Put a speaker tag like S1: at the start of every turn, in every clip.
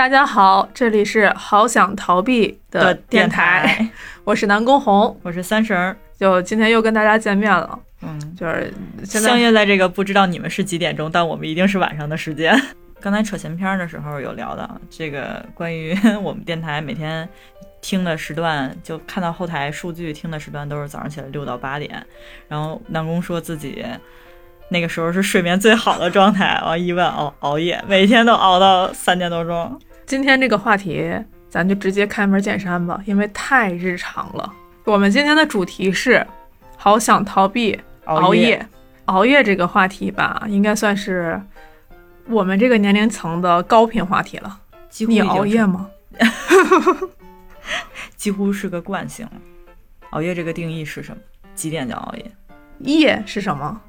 S1: 大家好，这里是好想逃避的电台，我是南宫红，
S2: 我是三婶儿，
S1: 就今天又跟大家见面了。
S2: 嗯，
S1: 就是现在
S2: 相约在这个不知道你们是几点钟，但我们一定是晚上的时间。刚才扯闲篇儿的时候有聊到这个关于 我们电台每天听的时段，就看到后台数据听的时段都是早上起来六到八点，然后南宫说自己那个时候是睡眠最好的状态，完一问熬熬夜，每天都熬到三点多钟。
S1: 今天这个话题，咱就直接开门见山吧，因为太日常了。我们今天的主题是好想逃避熬夜，熬夜这个话题吧，应该算是我们这个年龄层的高频话题了。你
S2: 几乎已经是
S1: 熬夜吗？
S2: 几乎是个惯性了。熬夜这个定义是什么？几点叫熬夜？
S1: 夜是什么？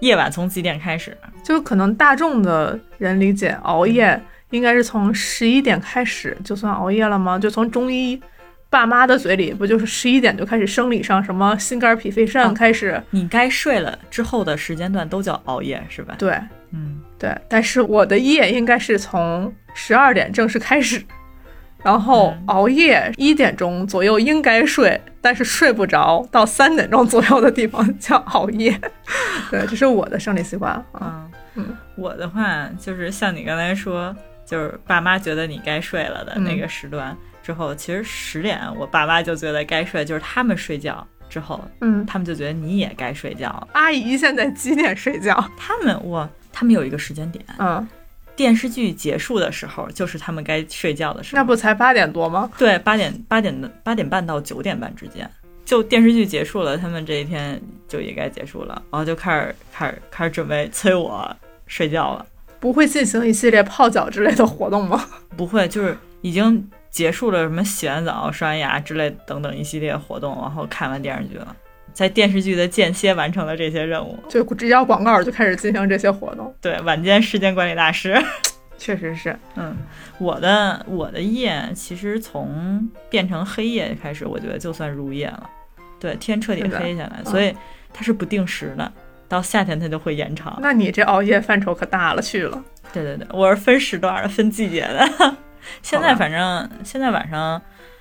S2: 夜晚从几点开始？
S1: 就可能大众的人理解熬夜应该是从十一点开始就算熬夜了吗？就从中医爸妈的嘴里，不就是十一点就开始生理上什么心肝脾肺肾
S2: 哦
S1: 开始？
S2: 你该睡了之后的时间段都叫熬夜，是吧？
S1: 对
S2: 嗯，
S1: 对，但是我的夜应该是从十二点正式开始，然后
S2: 嗯
S1: 熬夜一点钟左右应该睡，但是睡不着，到三点钟左右的地方叫熬夜。对，这是我的生理习惯啊。
S2: 嗯
S1: 嗯
S2: 我的话就是像你刚才说，就是爸妈觉得你该睡了的那个时段之后，其实十点我爸妈就觉得该睡，就是他们睡觉之后，
S1: 嗯，
S2: 他们就觉得你也该睡觉了。
S1: 阿姨现在几点睡觉？
S2: 他们我他们有一个时间点，
S1: 嗯，
S2: 电视剧结束的时候就是他们该睡觉的时候。
S1: 那不才八点多吗？
S2: 对，八点八点的八点半到九点半之间，就电视剧结束了，他们这一天就也该结束了，然后就开始开始开始准备催我睡觉了。
S1: 不会进行一系列泡脚之类的活动吗？
S2: 不会，就是已经结束了什么洗完澡、刷完牙之类等等一系列活动，然后看完电视剧了，在电视剧的间歇完成了这些任务。
S1: 就只要广告就开始进行这些活动，
S2: 对，晚间时间管理大师。
S1: 确实是。
S2: 嗯，我的我的夜其实从变成黑夜开始，我觉得就算入夜了。对，天彻底黑下来，
S1: 嗯
S2: 所以它是不定时的。到夏天它就会延长。
S1: 那你这熬夜范畴可大了去了。
S2: 对对对，我是分时段的，分季节的。现在反正现在晚上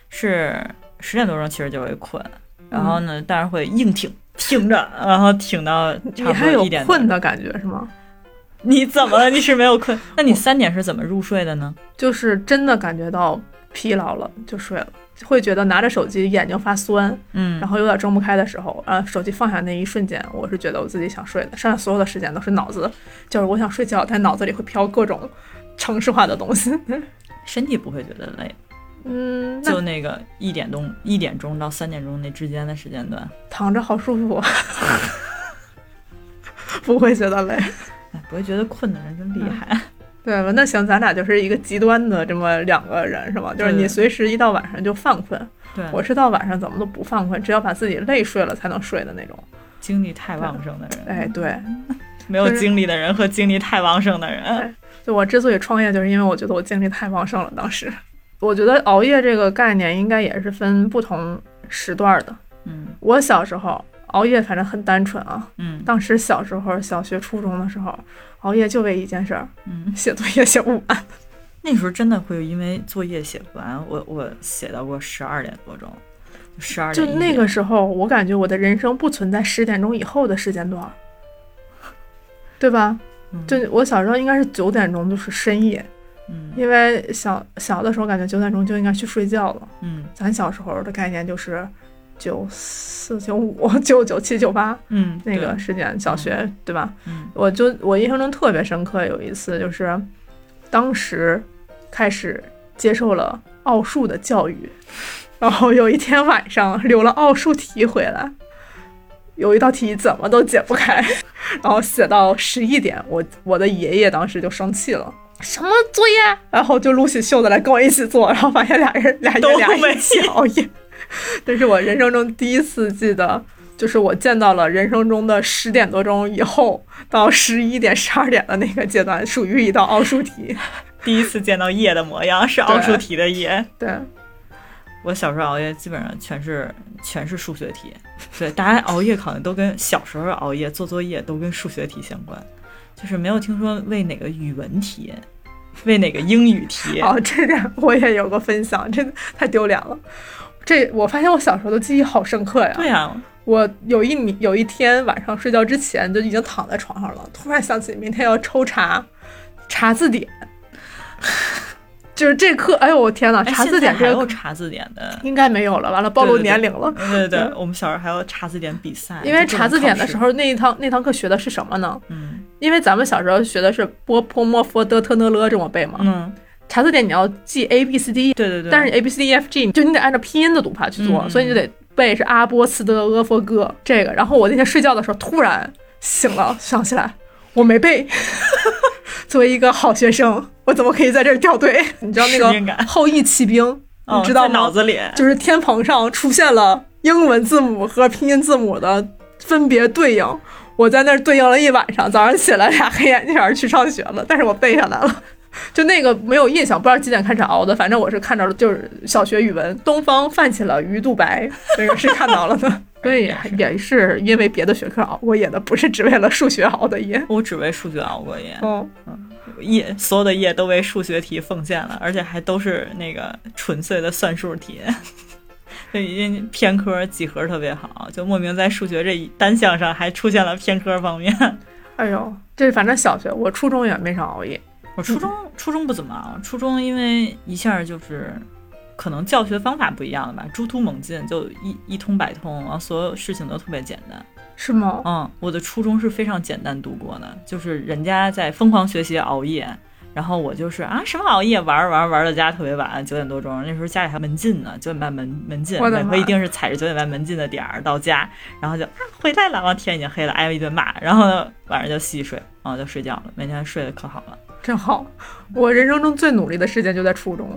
S2: 是十点多钟，其实就会困，然后呢，但是会硬挺挺着，然后挺到差不多一点多
S1: 困。的感觉是吗？
S2: 你怎么了？你是没有困？那你三点是怎么入睡的呢？
S1: 就是真的感觉到疲劳了就睡了，会觉得拿着手机眼睛发酸，
S2: 嗯
S1: 然后有点睁不开的时候，呃，手机放下那一瞬间，我是觉得我自己想睡的，剩下所有的时间都是脑子，就是我想睡觉，但脑子里会飘各种城市化的东西。
S2: 身体不会觉得累，
S1: 嗯，那
S2: 就那个一点钟一点钟到三点钟那之间的时间段，
S1: 躺着好舒服，不会觉得累。
S2: 哎，不会觉得困的人真厉害。
S1: 对吧？那行，咱俩就是一个极端的这么两个人，是吧？就是你随时一到晚上就犯困，
S2: 对，
S1: 我是到晚上怎么都不犯困，只要把自己累睡了才能睡的那种。
S2: 精力太旺盛的人，
S1: 哎，对，
S2: 没有精力的人和精力太旺盛的人，
S1: 就我之所以创业，就是因为我觉得我精力太旺盛了。当时，我觉得熬夜这个概念应该也是分不同时段的。
S2: 嗯
S1: 我小时候熬夜，反正很单纯啊。
S2: 嗯
S1: 当时小时候，小学、初中的时候，熬夜就为一件事儿，
S2: 嗯，
S1: 写作业写不完。
S2: 那时候真的会因为作业写不完，我我写到过十二点多钟，十二点
S1: 就那个时候，我感觉我的人生不存在十点钟以后的时间段，对吧？
S2: 嗯
S1: 就我小时候应该是九点钟就是深夜，
S2: 嗯
S1: 因为小小的时候感觉九点钟就应该去睡觉了。
S2: 嗯
S1: 咱小时候的概念就是九四、九五、九九七、九八
S2: 嗯
S1: 那个
S2: 对
S1: 时间，小学对吧？
S2: 嗯
S1: 我就我印象中特别深刻，有一次就是当时开始接受了奥数的教育，然后有一天晚上留了奥数题回来，有一道题怎么都解不开，然后写到十一点，我我的爷爷当时就生气了。什么作业？然后就撸起袖子来跟我一起做，然后发现俩人俩人
S2: 都
S1: 俩
S2: 没
S1: 一起熬夜。这是我人生中第一次记得，就是我见到了人生中的十点多钟以后到十一点、十二点的那个阶段，属于一道奥数题。
S2: 第一次见到夜的模样是奥数题的夜。
S1: 对，
S2: 我小时候熬夜基本上全是全是数学题，对，大家熬夜好像都跟小时候熬夜做作业都跟数学题相关，就是没有听说为哪个语文题为哪个英语题？
S1: 哦，这点我也有个分享，真的太丢脸了。这我发现我小时候的记忆好深刻呀。
S2: 对呀、
S1: 我有一年有一天晚上睡觉之前就已经躺在床上了，突然想起明天要抽查查字典，就是这课，哎呦我天呐，
S2: 哎
S1: 查字典
S2: 还有查字典的。
S1: 应该没有了，完了暴露年龄了。
S2: 对对对，我们小时候还有查字典比赛，
S1: 因为查字典的时，候，那一堂那堂课学的是什么呢？
S2: 嗯
S1: 因为咱们小时候学的是波泼莫佛德特讷勒这么背嘛，
S2: 嗯，
S1: 查字典你要记 A B C D，
S2: 对对对，
S1: 但是 A B C D E F G 就你得按照拼音的读法去做，
S2: 嗯
S1: 所以你就得背是阿波斯德阿佛哥这个。然后我那天睡觉的时候突然醒了，想起来我没背。作为一个好学生，我怎么可以在这儿掉队？你知道那个后羿骑兵，
S2: 哦
S1: 你知道吗？
S2: 在脑子里，
S1: 就是天棚上出现了英文字母和拼音字母的分别对应。我在那儿对应了一晚上，早上起来俩黑眼圈儿去上学了，但是我背下来了。就那个没有印象，不知道几点开始熬的，反正我是看着了，就是小学语文，东方泛起了鱼肚白，这个是看到了的。所以也是因为别的学科熬过夜的，不是只为了数学熬的夜。
S2: 我只为数学熬过夜，
S1: 哦，
S2: 夜所有的夜都为数学题奉献了，而且还都是那个纯粹的算术题。就已经偏科几何特别好，就莫名在数学这一单项上还出现了偏科方面。
S1: 哎呦，这反正小学，我初中也没少熬夜。
S2: 我初中初中不怎么熬，初中因为一下就是可能教学方法不一样了吧，猪突猛进，就一一通百通，然后所有事情都特别简单。
S1: 是吗？
S2: 嗯，我的初中是非常简单度过的，就是人家在疯狂学习熬夜，然后我就是啊什么熬夜玩儿玩儿玩儿到家特别晚，九点多钟，那时候家里还门禁呢，九点半门门禁，
S1: 我
S2: 每回一定是踩着九点半门禁的点儿到家，然后就啊回来了，完天已经黑了，挨了一顿骂，然后晚上就洗洗睡，然后就睡觉了，每天睡得可好了，
S1: 真好，我人生中最努力的时间就在初中。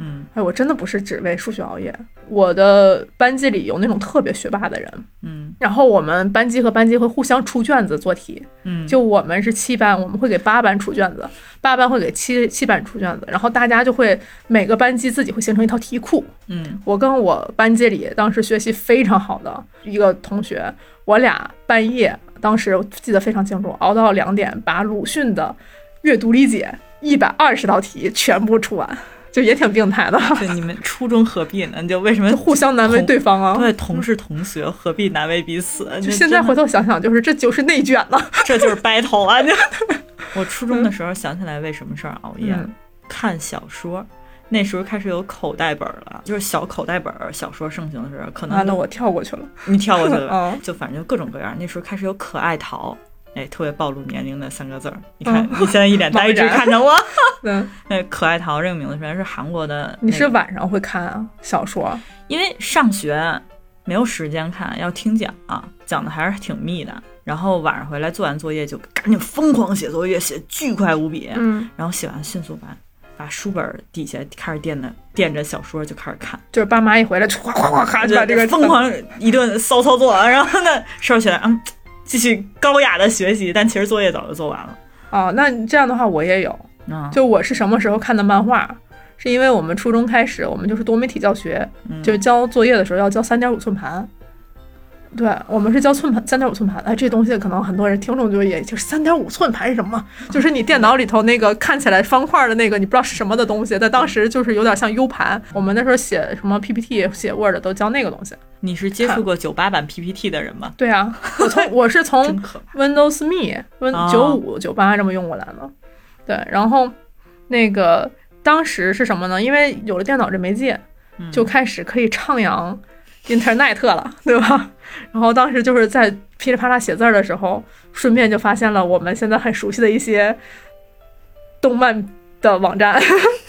S2: 嗯
S1: 哎，我真的不是只为数学熬夜。我的班级里有那种特别学霸的人，
S2: 嗯
S1: 然后我们班级和班级会互相出卷子做题。
S2: 嗯，
S1: 就我们是七班，我们会给八班出卷子，八班会给七七班出卷子，然后大家就会每个班级自己会形成一套题库。
S2: 嗯
S1: 我跟我班级里当时学习非常好的一个同学，我俩半夜当时我记得非常清楚，熬到两点，把鲁迅的阅读理解一百二十道题全部出完，就也挺病态的，
S2: 对你们初中何必呢？就为什么
S1: 互相难为对方啊。
S2: 对同是同学，何必难为彼此？
S1: 就现在回头想想，就是这就是内卷了。
S2: 这就是 battle 啊！就我初中的时候想起来为什么事儿熬夜，
S1: 嗯
S2: 看小说。那时候开始有口袋本儿了，就是小口袋本儿小说盛行的时候，可能
S1: 完了，我跳过去了。
S2: 你跳过去了 就反正就各种各样。那时候开始有可爱桃，哎，特别暴露年龄的三个字儿。你看、
S1: 嗯
S2: 你现在一脸呆 滞看着我。
S1: 嗯，
S2: 那可爱桃这个名字原来是韩国的、
S1: 你是晚上会看啊小说？
S2: 因为上学没有时间看，要听讲、讲的还是挺密的。然后晚上回来做完作业就赶紧疯狂写作业，写巨快无比。
S1: 嗯，
S2: 然后写完迅速把把书本底下开始垫的垫着小说就开始看，
S1: 就是爸妈一回来，咵咵咵咵就把这个
S2: 疯狂一顿骚操作，然后呢收起来，嗯，继续高雅的学习，但其实作业早就做完了。
S1: 哦，那这样的话我也有。
S2: 嗯，
S1: 就我是什么时候看的漫画？是因为我们初中开始，我们就是多媒体教学，
S2: 嗯
S1: 就是交作业的时候要交三点五寸盘。对，我们是叫寸盘，三点五寸盘。哎，这东西可能很多人听众就也就是三点五寸盘是什么？就是你电脑里头那个看起来方块的那个，你不知道是什么的东西，但当时就是有点像 U 盘。我们那时候写什么 PPT、写 Word 都教那个东西。
S2: 你是接触过九八版 PPT 的人吗？
S1: 对啊，我从我是从。Windows Me Win
S2: 哦
S1: 九五九八这么用过来的。对，然后那个当时是什么呢？因为有了电脑这媒介，
S2: 嗯
S1: 就开始可以徜徉 Internet 了，对吧？然后当时就是在噼里啪啦写字儿的时候，顺便就发现了我们现在很熟悉的一些动漫的网站。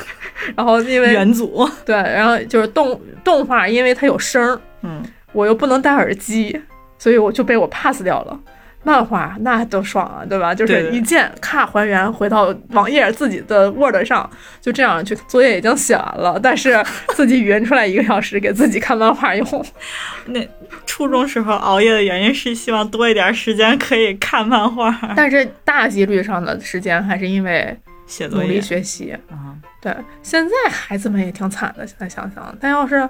S1: 然后因为
S2: 元祖，
S1: 对，然后就是动动画，因为它有声儿，
S2: 嗯，
S1: 我又不能戴耳机，所以我就被我 pass 掉了。漫画那多爽啊，对吧？就是一键咔还原回到网页自己的 Word 上，就这样去作业已经写完了，但是自己语音出来一个小时给自己看漫画用。
S2: 那初中时候熬夜的原因是希望多一点时间可以看漫画、
S1: 但是大几率上的时间还是因为努力
S2: 写作业
S1: 学习。
S2: 啊。
S1: 对，现在孩子们也挺惨的，现在想想，但要是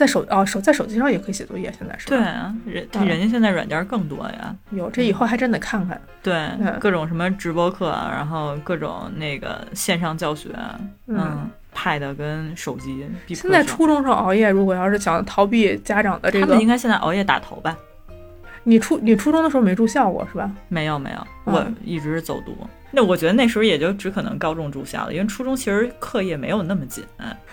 S1: 在手哦手在手机上也可以写作业，现在是吧
S2: 对啊，人
S1: 嗯
S2: 人家现在软件更多呀，
S1: 有这以后还真得看看。
S2: 对
S1: 嗯，
S2: 各种什么直播课，啊然后各种那个线上教学，嗯，Pad 跟手机
S1: 现在初中生熬夜，如果要是想逃避家长的这个
S2: 他们应，该现在熬夜打头吧？
S1: 你初你初中的时候没住校过是吧？
S2: 没有没有，
S1: 嗯
S2: 我一直是走读。那我觉得那时候也就只可能高中住校了，因为初中其实课业没有那么紧。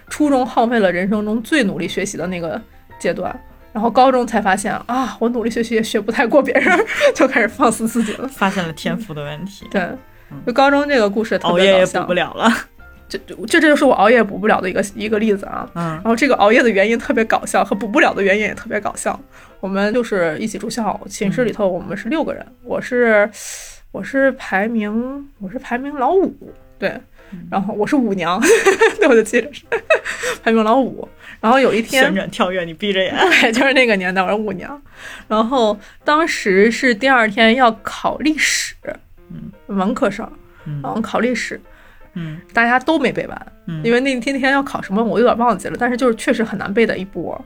S1: 初中耗费了人生中最努力学习的那个阶段，然后高中才发现啊，我努力学习也学不太过别人，就开始放肆自己了。
S2: 发现了天赋的问题，
S1: 对，就高中这个故事特
S2: 熬夜也补不，了了。
S1: 这这这就是我熬夜补不了的一个一个例子啊。
S2: 嗯
S1: 然后这个熬夜的原因特别搞笑，和补不了的原因也特别搞笑。我们就是一起住校，寝室里头我们是六个人，我是我是排名我是排名老五，对，然后我是舞娘，对，我就记着是排名老五。然后有一天
S2: 旋转跳跃，你闭着眼。
S1: 对，就是那个年代，我是舞娘。然后当时是第二天要考历史，
S2: 嗯，
S1: 文科生，
S2: 嗯。
S1: 然后考历史，
S2: 嗯。
S1: 大家都没背完，
S2: 嗯。
S1: 因为那天天要考什么我有点忘记了，但是就是确实很难背的一波。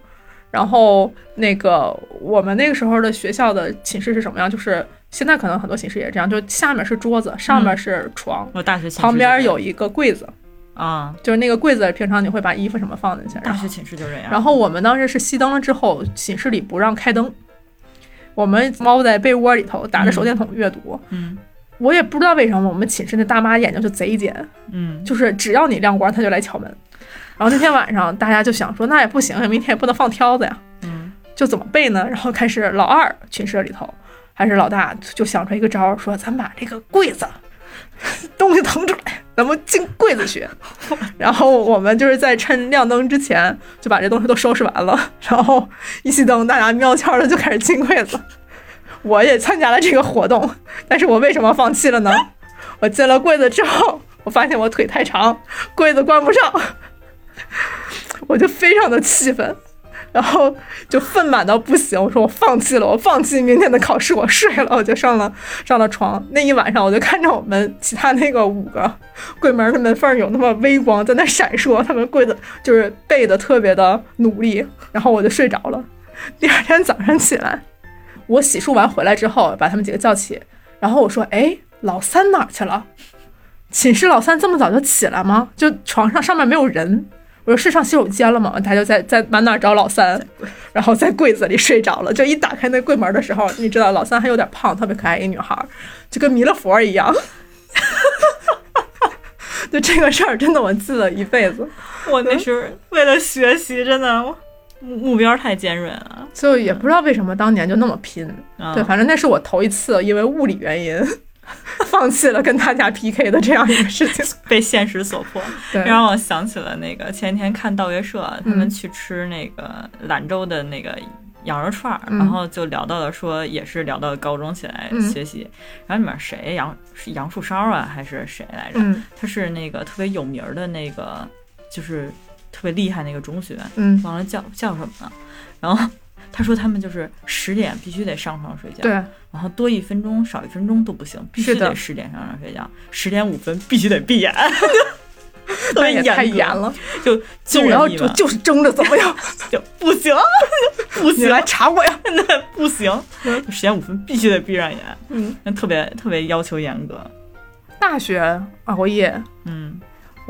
S1: 然后那个我们那个时候的学校的寝室是什么样？就是现在可能很多寝室也这样，就下面是桌子，上面是床，
S2: 我大学
S1: 旁边有一个柜子，
S2: 啊，
S1: 就是那个柜子平常你会把衣服什么放进去。然后
S2: 大学寝室就这样。
S1: 然后我们当时是熄灯了之后，寝室里不让开灯，我们猫在被窝里头打着手电筒阅读。
S2: 嗯
S1: 我也不知道为什么我们寝室那大妈眼睛就贼尖，
S2: 嗯，
S1: 就是只要你亮光，她就来敲门。然后那天晚上大家就想说，那也不行，明天也不能放挑子呀，
S2: 嗯
S1: 就怎么背呢？然后开始老二寝室里头还是老大就想出一个招儿，说咱把这个柜子东西腾出来，咱们进柜子去。然后我们就是在趁亮灯之前就把这东西都收拾完了，然后一熄灯，大家喵悄的就开始进柜子。我也参加了这个活动，但是我为什么放弃了呢？我进了柜子之后，我发现我腿太长，柜子关不上，我就非常的气愤。然后就愤满到不行，我说我放弃了，我放弃明天的考试，我睡了，我就上了上了床。那一晚上，我就看着我们其他那个五个柜门的门缝有那么微光在那闪烁，他们柜子就是背的特别的努力，然后我就睡着了。第二天早上起来，我洗漱完回来之后，把他们几个叫起，然后我说：“哎，老三哪去了？寝室老三这么早就起来吗？就床上上面没有人。”我说是上洗手间了吗？他就在在满哪儿找老三，然后在柜子里睡着了。就一打开那柜门的时候，你知道老三还有点胖，特别可爱一女孩儿，就跟弥勒佛一样。就这个事儿，真的我记了一辈子。
S2: 我那时候为了学习，真的目目标太尖锐了。
S1: 就也不知道为什么当年就那么拼。
S2: 啊
S1: 对，反正那是我头一次因为物理原因 放弃了跟大家 PK 的这样一个事情。
S2: 被现实所迫，
S1: 对，
S2: 让我想起了那个前天看道乐社，他们
S1: 嗯
S2: 去吃那个兰州的那个羊肉串儿，
S1: 嗯
S2: 然后就聊到了说，也是聊到高中起来
S1: 嗯
S2: 学习，然后里面谁杨是杨树梢啊，还是谁来着？
S1: 嗯
S2: 他是那个特别有名儿的那个，就是特别厉害那个中学，
S1: 嗯，
S2: 忘了叫叫什么了。然后他说他们就是十点必须得上床睡觉，
S1: 对，
S2: 然后多一分钟少一分钟都不行，必须得十点上床睡觉，十点五分必须得闭眼，
S1: 那也 太
S2: 严
S1: 了。
S2: 就
S1: 就我要我
S2: 惊人一晚
S1: 就是争着怎么样？
S2: 就不行，不行，
S1: 你来查我呀！
S2: 那不行，就十点五分必须得闭上眼，
S1: 嗯，
S2: 那特别特别要求严格，
S1: 大学熬夜，
S2: 嗯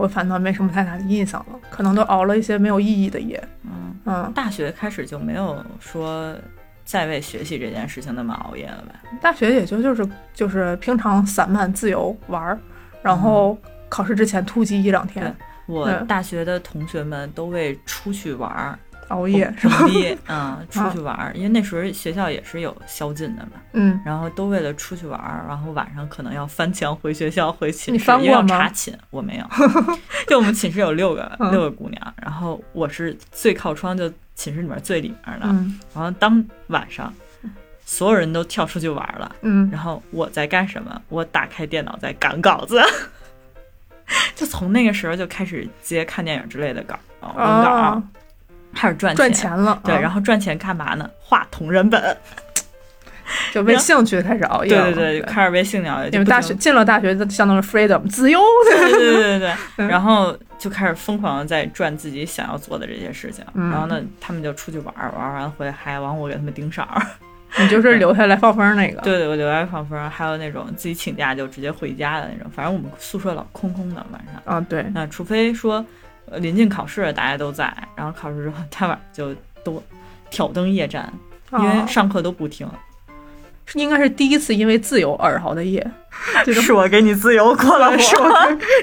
S1: 我反倒没什么太大的印象了，可能都熬了一些没有意义的夜。
S2: 嗯，
S1: 嗯，
S2: 大学开始就没有说再为学习这件事情那么熬夜了吧？
S1: 大学也就就是就是平常散漫自由玩儿，然后考试之前突击一两天
S2: 我
S1: 嗯
S2: 大学的同学们都为出去玩儿
S1: 熬夜是吧？
S2: 努力，嗯，出去玩儿，因为那时候学校也是有宵禁的嘛，
S1: 嗯，
S2: 然后都为了出去玩儿，然后晚上可能要翻墙回学校回寝
S1: 你翻过吗？
S2: 查寝，我没有，就我们寝室有六个
S1: 嗯。
S2: 六个姑娘，然后我是最靠窗，就寝室里面最里面的，
S1: 嗯。
S2: 然后当晚上所有人都跳出去玩儿了。
S1: 嗯，
S2: 然后我在干什么？我打开电脑在赶稿子，就从那个时候就开始接看电影之类的稿，文稿，
S1: 啊，
S2: 开始赚
S1: 赚钱了，
S2: 对，
S1: 啊
S2: 然后赚钱干嘛呢？画同人本。
S1: 就为兴趣开始熬夜了。
S2: 对对对，就开始为兴趣熬夜。
S1: 你们大学进了大学，就相当于 freedom 自由。
S2: 对对对对 然后就开始疯狂的在赚自己想要做的这些事情。
S1: 嗯
S2: 然后呢，他们就出去玩儿，玩儿完回来还往我给他们盯梢儿。
S1: 你就是留下来放风那个。
S2: 对对，我留下来放风，还有那种自己请假就直接回家的那种。反正我们宿舍老空空的晚上。
S1: 啊，对，
S2: 那除非说，呃，临近考试大家都在，然后考试之后他晚上就都挑灯夜战，因为
S1: 啊
S2: 上课都不听。
S1: 是应该是第一次因为自由而熬的夜，
S2: 是我给你自由过了
S1: 是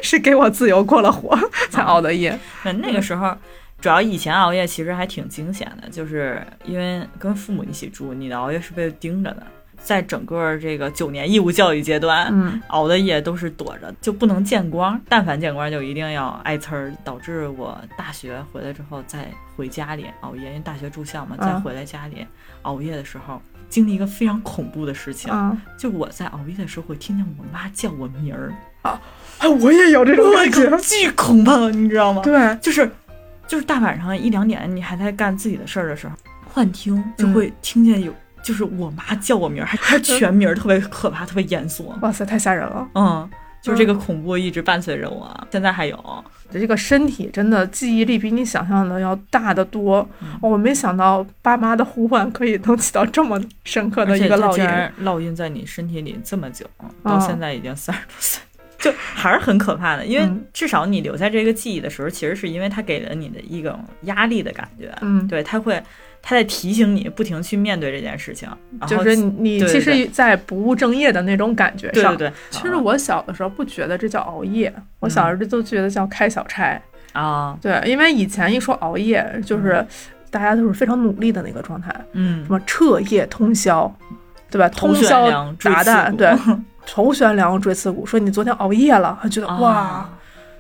S1: 是给我自由过了火才熬的夜。
S2: 那那个时候，主要以前熬夜其实还挺惊险的，就是因为跟父母一起住，你的熬夜是被盯着的。在整个这个九年义务教育阶段，
S1: 嗯
S2: 熬的夜都是躲着，就不能见光。但凡见光，就一定要挨呲儿，导致我大学回来之后再回家里熬夜，因为大学住校嘛，
S1: 嗯
S2: 再回来家里熬夜的时候，经历一个非常恐怖的事情，
S1: 啊，
S2: 就我在熬夜的时候会听见我妈叫我名儿，
S1: 啊，我也有这种感觉。
S2: 巨恐怖，你知道吗？
S1: 对，
S2: 就是就是大晚上一两点，你还在干自己的事儿的时候，幻听就会听见有，就是我妈叫我名儿，还还是全名儿，特别可怕，特别严肃。
S1: 哇塞，太吓人了。
S2: 嗯，就是这个恐怖一直伴随着我，现在还有。
S1: 这个身体真的记忆力比你想象的要大得多。
S2: 嗯
S1: 我没想到爸妈的呼唤可以能起到这么深刻的一个烙印。
S2: 烙印在你身体里这么久，
S1: 哦
S2: 到现在已经三十多岁。就还是很可怕的，因为
S1: 嗯
S2: 至少你留下这个记忆的时候，其实是因为它给了你的一种压力的感觉，
S1: 嗯，
S2: 对，它会，它在提醒你不停去面对这件事情，
S1: 就是你其实，在不务正业的那种感觉上。
S2: 对对对，
S1: 其实我小的时候不觉得这叫熬夜，我小时候都觉得叫开小差。
S2: 啊，
S1: 对，因为以前一说熬夜，就是大家都是非常努力的那个状态，
S2: 嗯
S1: 什，么彻夜通宵，对吧？通宵达旦，对，头悬梁锥刺股。说你昨天熬夜了，他觉得哇。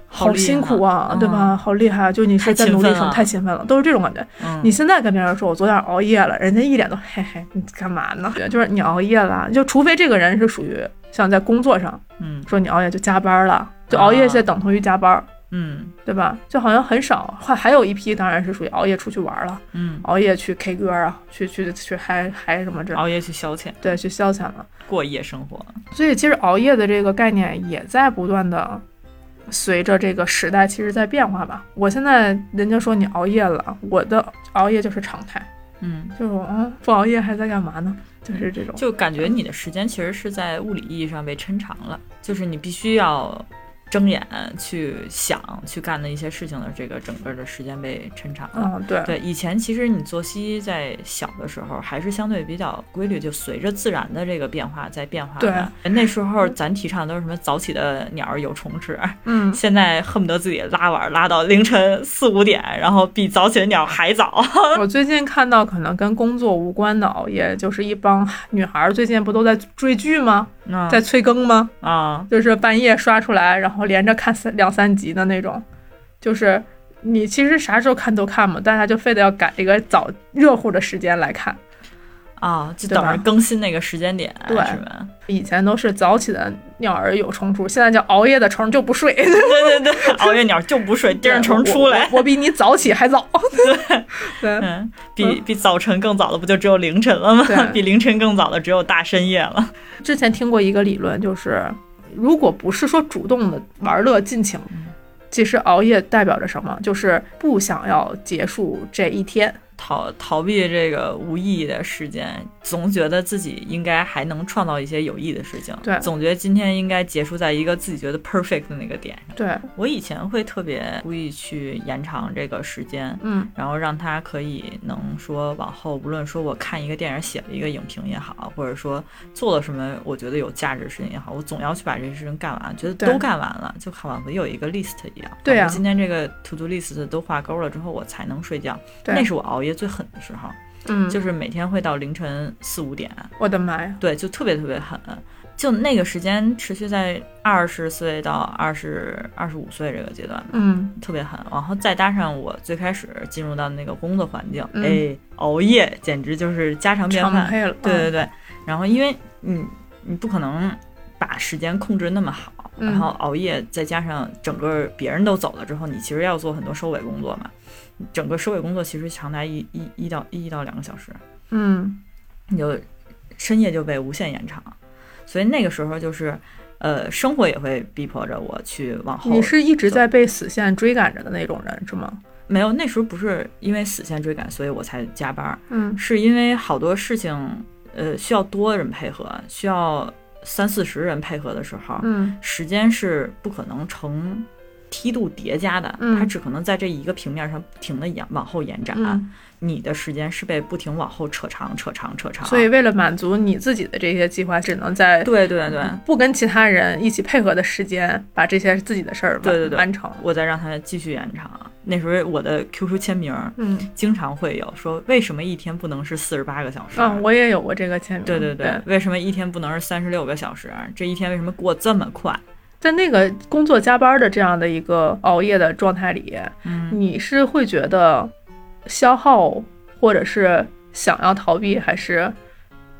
S2: 啊
S1: 好辛苦啊，对吧？？好厉害！就你是在努力上
S2: 太勤奋了
S1: 太勤奋了，都是这种感觉。
S2: 嗯
S1: 你现在跟别人说，我昨天熬夜了，人家一脸都嘿嘿，你干嘛呢？就是你熬夜了，就除非这个人是属于像在工作上
S2: 嗯
S1: 说你熬夜就加班了，就熬夜现在等同于加班，
S2: 嗯
S1: 对吧？就好像很少，还还有一批当然是属于熬夜出去玩了，
S2: 嗯，
S1: 熬夜去 K 歌啊，去去去嗨嗨什么这，
S2: 熬夜去消遣，
S1: 对，去消遣了。
S2: 过夜生活。
S1: 所以其实熬夜的这个概念也在不断的随着这个时代其实在变化吧。我现在人家说你熬夜了，我的熬夜就是常态，
S2: 嗯，
S1: 就是我嗯不熬夜还在干嘛呢？就是这种。
S2: 就感觉你的时间其实是在物理意义上被抻长了，就是你必须要睁眼去想去干的一些事情的这个整个的时间被抻长了。
S1: 嗯，对，
S2: 对，以前其实你作息在小的时候还是相对比较规律，就随着自然的这个变化在变化的。那时候咱提倡都是什么早起的鸟儿有虫吃，
S1: 嗯，
S2: 现在恨不得自己拉碗拉到凌晨四五点，然后比早起的鸟还早。
S1: 我最近看到可能跟工作无关的熬夜，就是一帮女孩儿最近不都在追剧吗？
S2: 嗯
S1: 在催更吗？
S2: 啊，
S1: 就是半夜刷出来，然后连着看三两三集的那种，就是你其实啥时候看都看嘛，大家就非得要赶一个早热乎的时间来看。
S2: 啊，就等着更新那个时间点，
S1: 对
S2: 是吧？
S1: 以前都是早起的鸟儿有虫出，现在叫熬夜的虫就不睡。
S2: 对对对，熬夜鸟就不睡，盯着虫出来。
S1: 我比你早起还早。对，
S2: 嗯，比比早晨更早的不就只有凌晨了吗
S1: 对？
S2: 比凌晨更早的只有大深夜了。
S1: 之前听过一个理论，就是如果不是说主动的玩乐尽情，其实熬夜代表着什么？就是不想要结束这一天。
S2: 逃逃避这个无意义的时间，总觉得自己应该还能创造一些有意义的事情。
S1: 对
S2: 总觉得今天应该结束在一个自己觉得 perfect 的那个点上。
S1: 对，
S2: 我以前会特别故意去延长这个时间，
S1: 嗯
S2: 然后让他可以能说往后，无论说我看一个电影、写了一个影评也好，或者说做了什么我觉得有价值的事情也好，我总要去把这些事情干完，觉得都干完了，就好像有一个 list 一样。
S1: 对
S2: 今天这个 to do list 都画勾了之后，我才能睡觉。
S1: 对
S2: 那是我熬夜最狠的时候，
S1: 嗯，
S2: 就是每天会到凌晨四五点，
S1: 我的妈呀，
S2: 对，就特别特别狠。就那个时间持续在二十岁到二十二十五岁这个阶段吧，
S1: 嗯
S2: 特别狠。然后再搭上我最开始进入到那个工作环境，
S1: 嗯
S2: 哎，熬夜简直就是家常便饭。对对对，然后因为你你不可能把时间控制那么好，
S1: 嗯
S2: 然后熬夜再加上整个别人都走了之后，你其实要做很多收尾工作嘛。整个收尾工作其实长达一一一到一到两个小时，
S1: 嗯
S2: 你就深夜就被无限延长，所以那个时候就是，呃，生活也会逼迫着我去往后。
S1: 你是一直在被死线追赶着的那种人是吗？
S2: 没有那时候不是因为死线追赶，所以我才加班儿，
S1: 嗯
S2: 是因为好多事情，呃，需要多人配合，需要三四十人配合的时候，
S1: 嗯
S2: 时间是不可能成梯度叠加的，
S1: 嗯
S2: 它只可能在这一个平面上不停的延往后延展。
S1: 嗯，
S2: 你的时间是被不停往后扯长、扯长、扯长。
S1: 所以为了满足你自己的这些计划，只能在
S2: 对对对，
S1: 不跟其他人一起配合的时间，把这些自己的事儿完
S2: 对对对
S1: 完成。
S2: 我再让它继续延长。那时候我的 QQ 签名
S1: 嗯
S2: 经常会有说，为什么一天不能是四十八个小时？
S1: 嗯，我也有过这个签名。
S2: 对对
S1: 对，
S2: 为什么一天不能是三十六个小时？这一天为什么过这么快？
S1: 在那个工作加班的这样的一个熬夜的状态里，
S2: 嗯，
S1: 你是会觉得消耗，或者是想要逃避，还是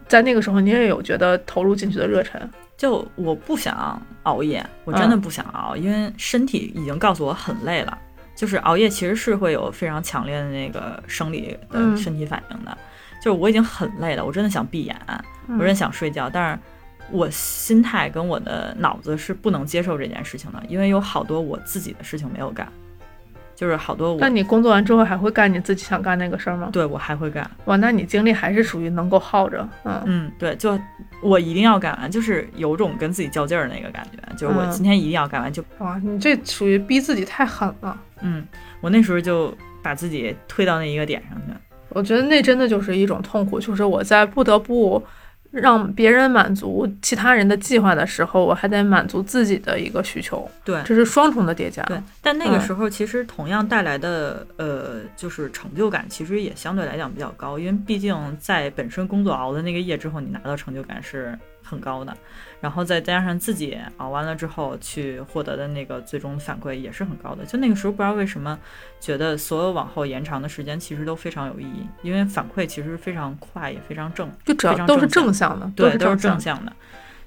S1: 在那个时候你也有觉得投入进去的热忱？
S2: 就我不想熬夜，我真的
S1: 嗯
S2: 不想熬，因为身体已经告诉我很累了。就是熬夜其实是会有非常强烈的那个生理的
S1: 嗯
S2: 身体反应的。就是我已经很累了，我真的想闭眼，我真的想睡觉，但是我心态跟我的脑子是不能接受这件事情的，因为有好多我自己的事情没有干，就是好多我
S1: 那你工作完之后还会干你自己想干那个事儿吗？
S2: 对我还会干。
S1: 哇，那你精力还是属于能够耗着，嗯
S2: 嗯，对，就我一定要干完，就是有种跟自己较劲儿的那个感觉，就是我
S1: 嗯
S2: 今天一定要干完，就
S1: 哇，你这属于逼自己太狠了。
S2: 嗯，我那时候就把自己推到那一个点上去。
S1: 我觉得那真的就是一种痛苦，就是我在不得不让别人满足其他人的计划的时候，我还得满足自己的一个需求，
S2: 对
S1: 这是双重的叠加。
S2: 对，但那个
S1: 嗯
S2: 时候其实同样带来的呃，就是成就感，其实也相对来讲比较高，因为毕竟在本身工作熬的那个夜之后，你拿到成就感是很高的，然后再加上自己熬完了之后去获得的那个最终反馈也是很高的。就那个时候不知道为什么觉得所有往后延长的时间其实都非常有意义，因为反馈其实非常快，也非常正。
S1: 就只要都是
S2: 正
S1: 正向的，
S2: 对，都是
S1: 正
S2: 正向的。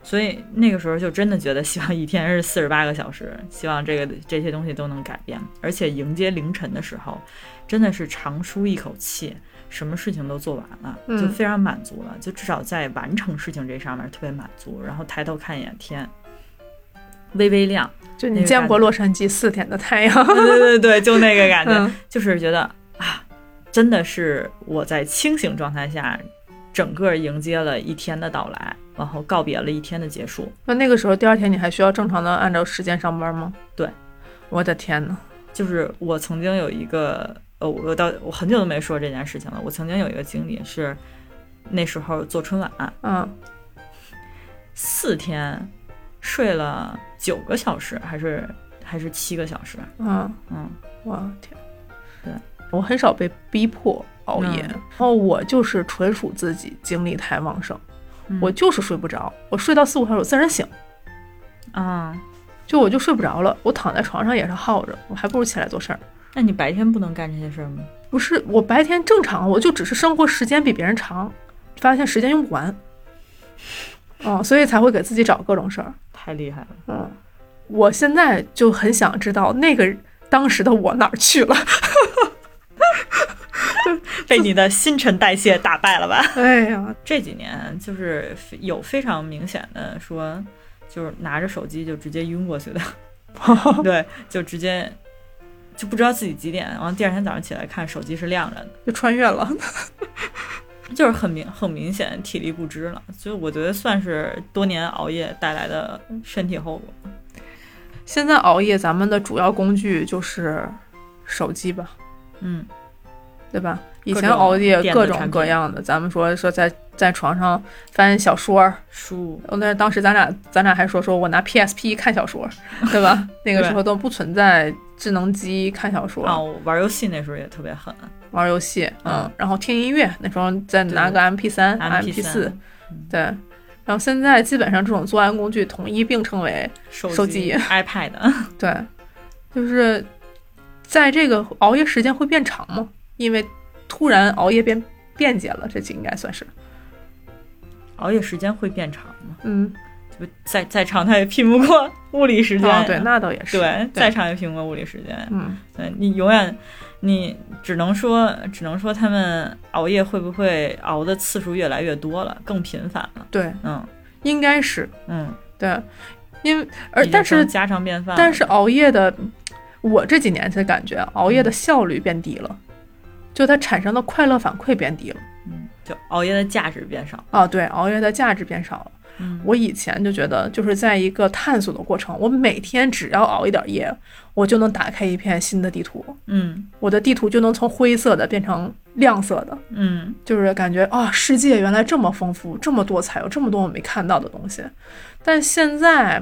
S2: 所以那个时候就真的觉得，希望一天是四十八个小时，希望这个这些东西都能改变。而且迎接凌晨的时候，真的是长舒一口气，什么事情都做完了，
S1: 嗯
S2: 就非常满足了。就至少在完成事情这上面特别满足。然后抬头看一眼天，微微亮，
S1: 就你见过洛杉矶四天的太阳，
S2: 对对对对，就那个感觉，
S1: 嗯
S2: 就是觉得啊，真的是我在清醒状态下，整个迎接了一天的到来，然后告别了一天的结束。
S1: 那那个时候第二天你还需要正常的按照时间上班吗？
S2: 对，
S1: 我的天呐，
S2: 就是我曾经有一个，呃，我到我很久都没说这件事情了。我曾经有一个经历是，那时候做春晚，
S1: 嗯，
S2: 四天睡了九个小时，还是还是七个小时？
S1: 嗯，
S2: 嗯，
S1: 我天，
S2: 对，
S1: 我很少被逼迫熬夜，
S2: 嗯。
S1: 然后我就是纯属自己精力太旺盛，
S2: 嗯
S1: 我就是睡不着，我睡到四五小时我自然醒，
S2: 啊，
S1: 就我就睡不着了，我躺在床上也是耗着，我还不如起来做事儿。
S2: 那你白天不能干这些事儿吗？
S1: 不是我白天正常，我就只是生活时间比别人长，发现时间用不完，哦，所以才会给自己找各种事儿。
S2: 太厉害了！
S1: 嗯，我现在就很想知道那个当时的我哪儿去了。
S2: 被你的新陈代谢打败了吧？
S1: 哎呀，
S2: 这几年就是有非常明显的说，就是拿着手机就直接晕过去的，对，就直接就不知道自己几点，然后第二天早上起来看手机是亮着的，
S1: 就穿越了。
S2: 就是很明很明显体力不支了。所以我觉得算是多年熬夜带来的身体后果。
S1: 现在熬夜，咱们的主要工具就是手机吧，
S2: 嗯，
S1: 对吧？以前熬夜各种各样的，咱们说说在在床上翻小说儿，
S2: 书
S1: 哦那当时咱俩咱俩还说说我拿 PSP 看小说，对吧？那个时候都不存在智能机看小说，
S2: 啊，我玩游戏那时候也特别狠，
S1: 玩游戏，嗯
S2: 嗯，
S1: 然后听音乐，那时候再拿个 MP 三、MP 四
S2: ，MP4
S1: 对。然后现在基本上这种作案工具统一并称为
S2: 手
S1: 手机
S2: iPad，
S1: 对，就是在这个熬夜时间会变长吗？因为突然熬夜变便捷了，这应该算是，
S2: 熬夜时间会变长吗？
S1: 嗯，
S2: 就再再长，它也拼不过物理时间。
S1: 对，那倒也是，
S2: 对，
S1: 对。
S2: 再长也拼不过物理时间。
S1: 嗯，
S2: 对你永远你只能说，只能说他们熬夜会不会熬的次数越来越多了，更频繁了。
S1: 对，
S2: 嗯。
S1: 应该是。
S2: 嗯，
S1: 对，因为而但是
S2: 家常便饭。
S1: 但是熬夜的，我这几年才感觉熬夜的效率变低了，就它产生的快乐反馈变低了。
S2: 嗯，就熬夜的价值变少。
S1: 啊，对，熬夜的价值变少了。
S2: 嗯
S1: 我以前就觉得，就是在一个探索的过程，我每天只要熬一点夜，我就能打开一片新的地图，
S2: 嗯
S1: 我的地图就能从灰色的变成亮色的，
S2: 嗯
S1: 就是感觉啊，世界原来这么丰富，这么多彩，有这么多我没看到的东西。但现在，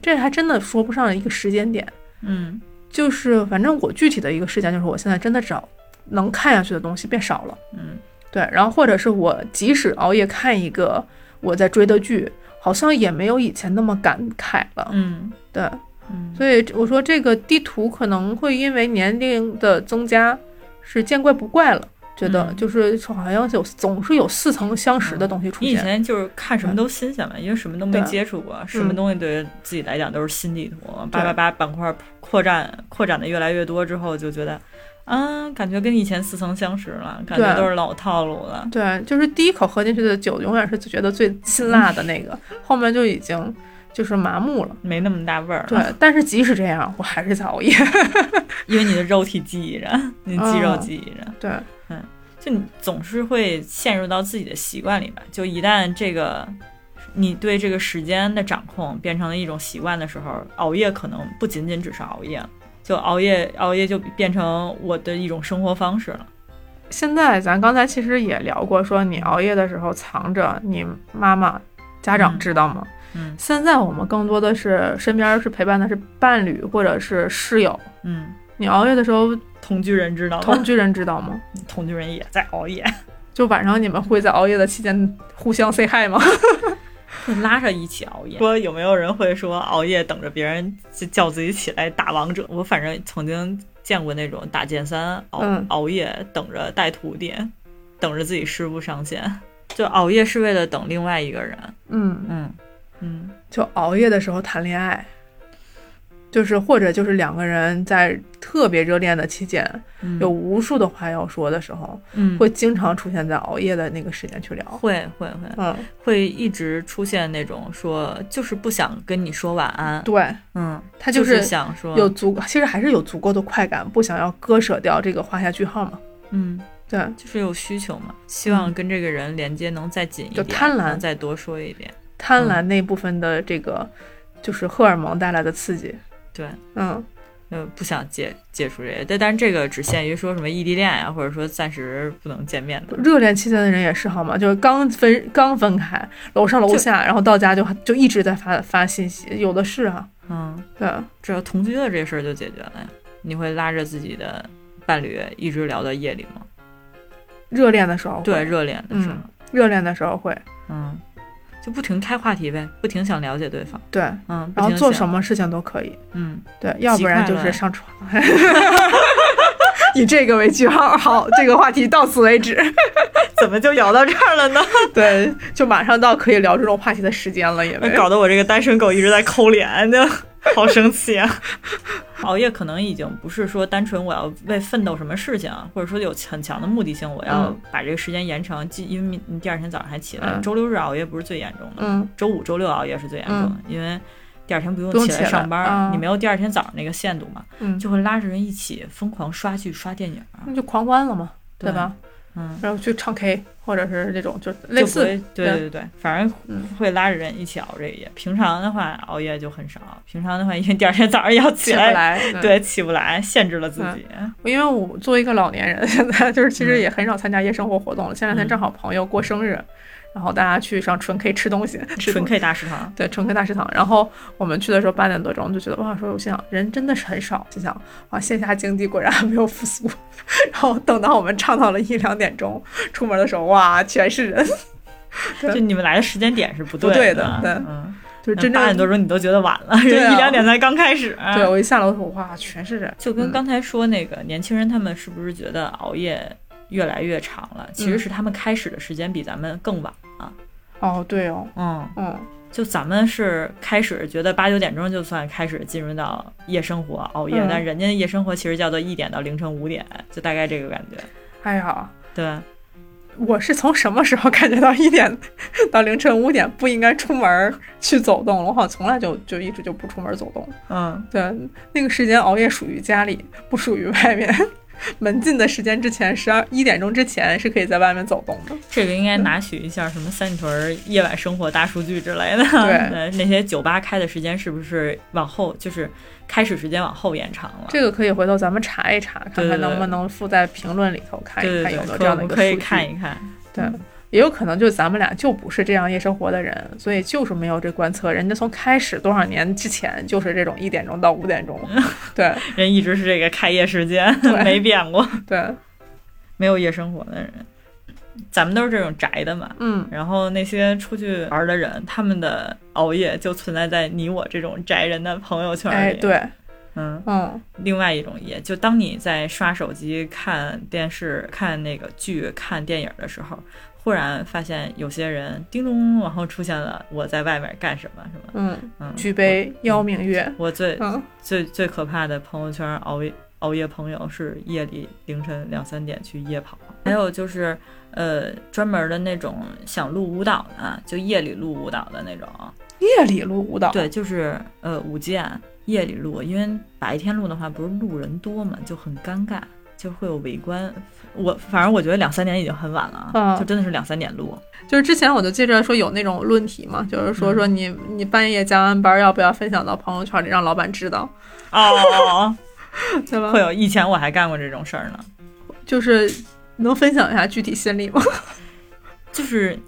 S1: 这还真的说不上一个时间点，
S2: 嗯
S1: 就是反正我具体的一个事件就是，我现在真的找能看下去的东西变少了。
S2: 嗯
S1: 对，然后或者是我即使熬夜看一个我在追的剧，好像也没有以前那么感慨了。
S2: 嗯
S1: 对，
S2: 嗯，
S1: 所以我说这个地图可能会因为年龄的增加是见怪不怪了，觉得
S2: 嗯
S1: 就是好像有总是有似曾相识的东西出
S2: 你以。前就是看什么都新鲜嘛，因为什么都没接触过，什么
S1: 嗯
S2: 东西对自己来讲都是新地图。八八八板块扩展扩展的越来越多之后，就觉得，啊，感觉跟以前似曾相识了，感觉都是老套路了。
S1: 对，就是第一口喝进去的酒永远是觉得最辛辣的那个，后面就已经就是麻木了。
S2: 没那么大味儿了，
S1: 对，但是即使这样，我还是在熬夜。
S2: 因为你的肉体记忆着，你肌肉
S1: 嗯
S2: 记忆着，
S1: 对，嗯
S2: 就你总是会陷入到自己的习惯里吧。就一旦这个你对这个时间的掌控变成了一种习惯的时候，熬夜可能不仅仅只是熬夜了，就熬夜熬夜就变成我的一种生活方式了。
S1: 现在咱刚才其实也聊过，说你熬夜的时候藏着，你妈妈、家长
S2: 嗯
S1: 知道吗？
S2: 嗯
S1: 现在我们更多的是身边是陪伴的是伴侣或者是室友。
S2: 嗯，
S1: 你熬夜的时候，
S2: 同居人知道吗？
S1: 同居人知道吗？
S2: 同居人也在熬夜，
S1: 就晚上你们会在熬夜的期间互相 say hi 吗？
S2: 会 拉着一起熬夜。说有没有人会说熬夜等着别人就叫自己起来打王者？我反正曾经见过那种打剑三熬、
S1: 嗯
S2: 熬夜等着带徒弟，等着自己师傅上线，就熬夜是为了等另外一个人。
S1: 嗯，
S2: 嗯嗯
S1: 就熬夜的时候谈恋爱，就是或者就是两个人在特别热恋的期间，
S2: 嗯，
S1: 有无数的话要说的时候，
S2: 嗯
S1: 会经常出现在熬夜的那个时间去聊。
S2: 会会会
S1: 嗯，
S2: 会一直出现那种说就是不想跟你说晚安，
S1: 对，
S2: 嗯，
S1: 他
S2: 就
S1: 就是
S2: 想说
S1: 有足，其实还是有足够的快感，不想要割舍掉这个画下句号嘛。
S2: 嗯。
S1: 对，
S2: 就是有需求嘛，希望跟这个人连接能再紧一点，
S1: 就贪婪
S2: 再多说一点。
S1: 贪婪那部分的这个就是荷尔蒙带来的刺激。
S2: 对，
S1: 嗯，
S2: 呃，不想接接触这些，但但是这个只限于说什么异地恋呀、或者说暂时不能见面的。
S1: 热恋期间的人也是好吗？就是刚分刚分开，楼上楼下，然后到家就就一直在发发信息，有的是啊。
S2: 嗯，
S1: 对，
S2: 只要同居的这事儿就解决了呀。你会拉着自己的伴侣一直聊到夜里吗？
S1: 热恋的时候会
S2: 对，热恋的时候，
S1: 嗯，热恋的时候会
S2: 嗯，就不停开话题呗，不停想了解对方，
S1: 对，
S2: 嗯，
S1: 然后做什
S2: 么？
S1: 事情都可以。
S2: 嗯，
S1: 对，要不然就是上床。以这个为句号，好，这个话题到此为止。
S2: 怎么就聊到这儿了呢？
S1: 对，就马上到可以聊这种话题的时间了，也
S2: 搞得我这个单身狗一直在抠脸，就 好生气啊！熬夜可能已经不是说单纯我要为奋斗什么事情啊，或者说有很强的目的性，我要
S1: 嗯
S2: 把这个时间延长，既因为你第二天早上还起来，
S1: 嗯
S2: 周六日熬夜不是最严重的，
S1: 嗯，
S2: 周五、周六熬夜是最严重的，因为第二天不用起
S1: 来
S2: 上班，
S1: 啊
S2: 你没有第二天早上那个限度嘛，
S1: 嗯，
S2: 就会拉着人一起疯狂刷剧、刷电影，
S1: 那就狂欢了嘛，对
S2: 对
S1: 吧？
S2: 嗯，
S1: 然后去唱 K，或者是这种就类似
S2: 对
S1: 对
S2: 对对，反正
S1: 嗯
S2: 会拉着人一起熬这个夜。平常的话熬夜就很少，平常的话因为第二天早上要起来，
S1: 来。
S2: 对，起不来，限制了自己。
S1: 因为我作为一个老年人，现在就是其实
S2: 嗯
S1: 也很少参加夜生活活动了。前两天
S2: 嗯
S1: 正好朋友过生日，然后大家去上纯 K 吃东西，吃
S2: 纯 K 大食堂，
S1: 对纯 K 大食堂。然后我们去的时候八点多钟，就觉得哇，说我心想人真的是很少，心想哇线下经济果然还没有复苏。然后等到我们唱到了一两点钟，出门的时候哇全是人，
S2: 就你们来的时间点是不
S1: 不对
S2: 的，
S1: 的对。
S2: 嗯，
S1: 就是真正
S2: 八点多钟你都觉得晚了，人一两点才刚开始。
S1: 对我一下楼说哇全是人，
S2: 就跟
S1: 嗯。
S2: 刚才说那个年轻人，他们是不是觉得熬夜越来越长了？其实
S1: 嗯
S2: 是他们开始的时间比咱们更晚啊。
S1: 哦对哦
S2: 嗯，
S1: 嗯
S2: 就咱们是开始觉得八九点钟就算开始进入到夜生活熬夜，
S1: 嗯
S2: 但人家的夜生活其实叫做一点到凌晨五点，就大概这个感觉。
S1: 哎呀，
S2: 对，
S1: 我是从什么时候感觉到一点到凌晨五点不应该出门去走动了？我好像从来就就一直就不出门走动。
S2: 嗯，
S1: 对，那个时间熬夜属于家里，不属于外面。门禁的时间之前，十二一点钟之前是可以在外面走动的。
S2: 这个应该拿取一下什么三里屯夜晚生活大数据之类的。
S1: 对
S2: 那些酒吧开的时间是不是往后，就是开始时间往后延长了？
S1: 这个可以回头咱们查一查，看看能不能附在评论里头看一看有没有这样的一个
S2: 可以。看一看。
S1: 对，也有可能就咱们俩就不是这样夜生活的人，所以就是没有这观测。人家从开始多少年之前就是这种一点钟到五点钟，对。
S2: 人一直是这个开业时间，没变过，
S1: 对，
S2: 没有夜生活的人。咱们都是这种宅的嘛，
S1: 嗯，
S2: 然后那些出去玩的人，他们的熬夜就存在在你我这种宅人的朋友圈里。
S1: 哎，，对，
S2: 嗯，
S1: 嗯，
S2: 另外一种夜，就当你在刷手机、看电视、看那个剧、看电影的时候，忽然发现有些人叮咚，然后出现了我在外面干什么什么。
S1: 嗯，
S2: 嗯，
S1: 举杯邀明月，
S2: 我。我最
S1: 嗯，
S2: 最最可怕的朋友圈熬夜熬夜朋友是夜里凌晨两三点去夜跑，还有就是呃专门的那种想录舞蹈的，就夜里录舞蹈的那种。
S1: 夜里录舞蹈，
S2: 对，就是呃舞剑夜里录，因为白天录的话不是路人多嘛，就很尴尬，就会有围观。我反正我觉得两三年已经很晚了，就真的是两三点录。
S1: 就是之前我就记着说有那种论题嘛，就是说
S2: 嗯
S1: 说你你半夜加完班要不要分享到朋友圈里让老板知道，
S2: 哦，
S1: 对吧
S2: 会？有以前我还干过这种事儿呢，
S1: 就是能分享一下具体心理吗？
S2: 就是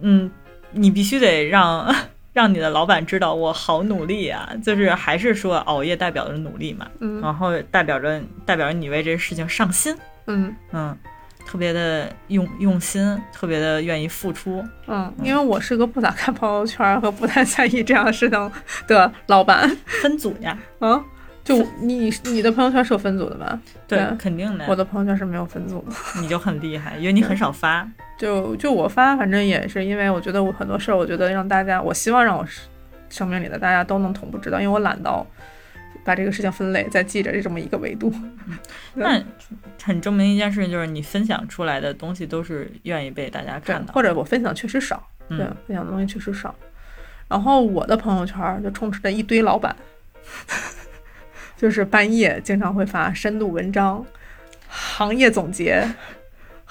S2: 嗯，你必须得让。让你的老板知道我好努力啊！就是还是说熬夜代表着努力嘛，
S1: 嗯。
S2: 然后代表着代表着你为这事情上心，
S1: 嗯。
S2: 嗯，特别的用用心，特别的愿意付出，
S1: 嗯，因为我是个不咋看朋友圈和不太在意这样的事情的老板，
S2: 分组呀，
S1: 啊，就你你的朋友圈是有分组的吧？
S2: 对，
S1: 对。
S2: 肯定的，
S1: 我的朋友圈是没有分组的，
S2: 你就很厉害，因为你很少发。
S1: 就就我发，反正也是因为我觉得我很多事儿，我觉得让大家，我希望让我是生命里的大家都能同步知道，因为我懒到把这个事情分类，再记着这么一个维度。
S2: 那很证明一件事情，就是你分享出来的东西都是愿意被大家看，到。
S1: 或者我分享确实少，对，
S2: 嗯，
S1: 分享的东西确实少。然后我的朋友圈就充斥着一堆老板，就是半夜经常会发深度文章、行业总结、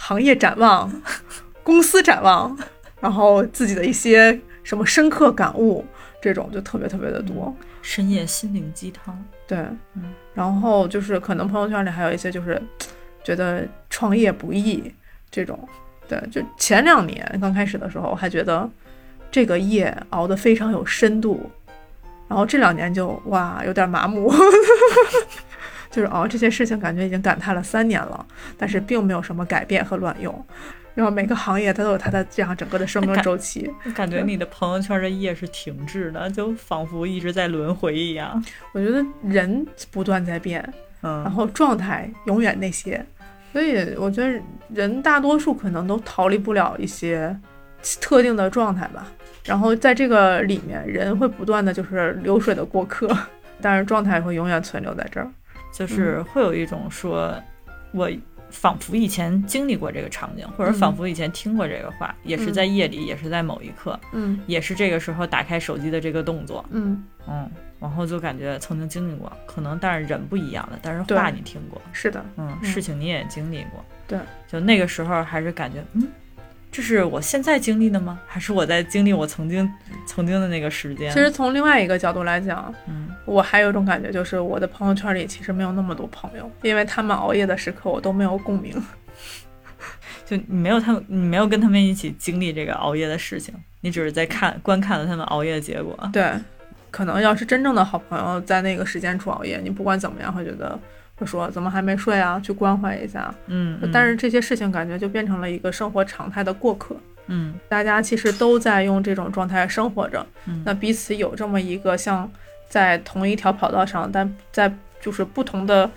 S1: 行业展望、公司展望，然后自己的一些什么深刻感悟，这种就特别特别的多。
S2: 深夜心灵鸡汤。
S1: 对
S2: 嗯，
S1: 然后就是可能朋友圈里还有一些就是觉得创业不易这种，对，就前两年刚开始的时候还觉得这个夜熬得非常有深度，然后这两年就哇有点麻木，就是哦这些事情感觉已经感叹了三年了，但是并没有什么改变和卵用。然后每个行业它都有它的这样整个的生命周期，
S2: 感觉你的朋友圈的页是停滞的，就仿佛一直在轮回一样。
S1: 我觉得人不断在变，嗯然
S2: 嗯，
S1: 后状态永远那些，所以我觉得人大多数可能都逃离不了一些特定的状态吧。然后在这个里面，人会不断的就是流水的过客，但是状态会永远存留在这儿。
S2: 就是会有一种说，我仿佛以前经历过这个场景，或者
S1: 嗯。
S2: 仿佛以前听过这个话，也是在夜里，也是在某一刻，
S1: 嗯。
S2: 也是这个时候打开手机的这个动作。
S1: 嗯，
S2: 嗯，然后就感觉曾经经历过，可能但是人不一样了，但是话你听过，
S1: 是的，
S2: 嗯，
S1: 嗯。
S2: 事情你也经历过，
S1: 对，
S2: 就那个时候还是感觉，嗯，这是我现在经历的吗？还是我在经历我曾经曾经的那个时间？
S1: 其实从另外一个角度来讲，
S2: 嗯，
S1: 我还有一种感觉，就是我的朋友圈里其实没有那么多朋友，因为他们熬夜的时刻我都没有共鸣。
S2: 就你没有他们，你没有跟他们一起经历这个熬夜的事情，你只是在看观看了他们熬夜的结果。
S1: 对，可能要是真正的好朋友在那个时间处熬夜，你不管怎么样会觉得会说怎么还没睡啊，去关怀一下。
S2: 嗯，嗯。
S1: 但是这些事情感觉就变成了一个生活常态的过客，
S2: 嗯。
S1: 大家其实都在用这种状态生活着，
S2: 嗯。
S1: 那彼此有这么一个像在同一条跑道上，但在就是不同的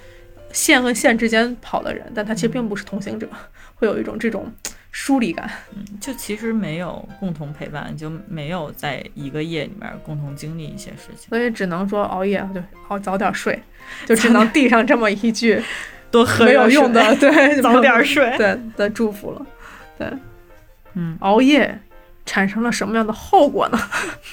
S1: 线和线之间跑的人，但他其实并不是同行者，会有一种这种疏离感。
S2: 嗯，就其实没有共同陪伴，就没有在一个夜里面共同经历一些事情，
S1: 所以只能说熬夜就熬早点睡，就只能递上这么一句
S2: 多喝
S1: 没有用 的，对，
S2: 早点睡，
S1: 对的祝福了。对，
S2: 嗯，
S1: 熬夜产生了什么样的后果呢？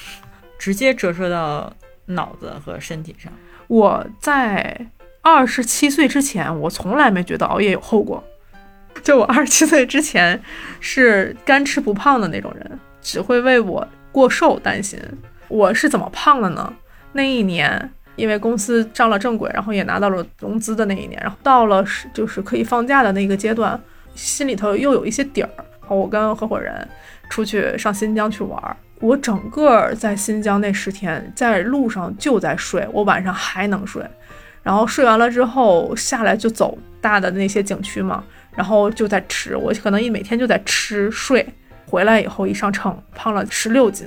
S2: 直接折射到脑子和身体上。
S1: 我在二十七岁之前，我从来没觉得熬夜有后果。就我二十七岁之前是干吃不胖的那种人，只会为我过瘦担心。我是怎么胖的呢？那一年因为公司上了正轨，然后也拿到了融资的那一年，然后到了是就是可以放假的那个阶段，心里头又有一些底儿。我跟合伙人出去上新疆去玩，我整个在新疆那十天在路上就在睡，我晚上还能睡，然后睡完了之后下来就走大的那些景区嘛。然后就在吃，我可能一每天就在吃睡，回来以后一上秤胖了十六斤，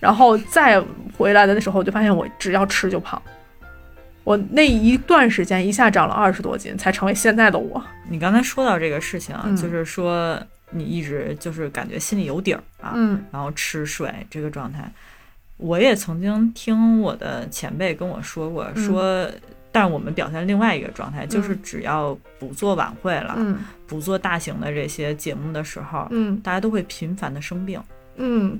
S1: 然后再回来的那时候就发现我只要吃就胖，我那一段时间一下长了二十多斤，才成为现在的我。
S2: 你刚才说到这个事情啊，
S1: 嗯
S2: 就是说你一直就是感觉心里有底儿啊，
S1: 嗯
S2: 然后吃睡这个状态，我也曾经听我的前辈跟我说过，
S1: 嗯
S2: 说。但是我们表现另外一个状态，就是只要不做晚会了，
S1: 嗯。
S2: 不做大型的这些节目的时候，
S1: 嗯。
S2: 大家都会频繁的生病，
S1: 嗯。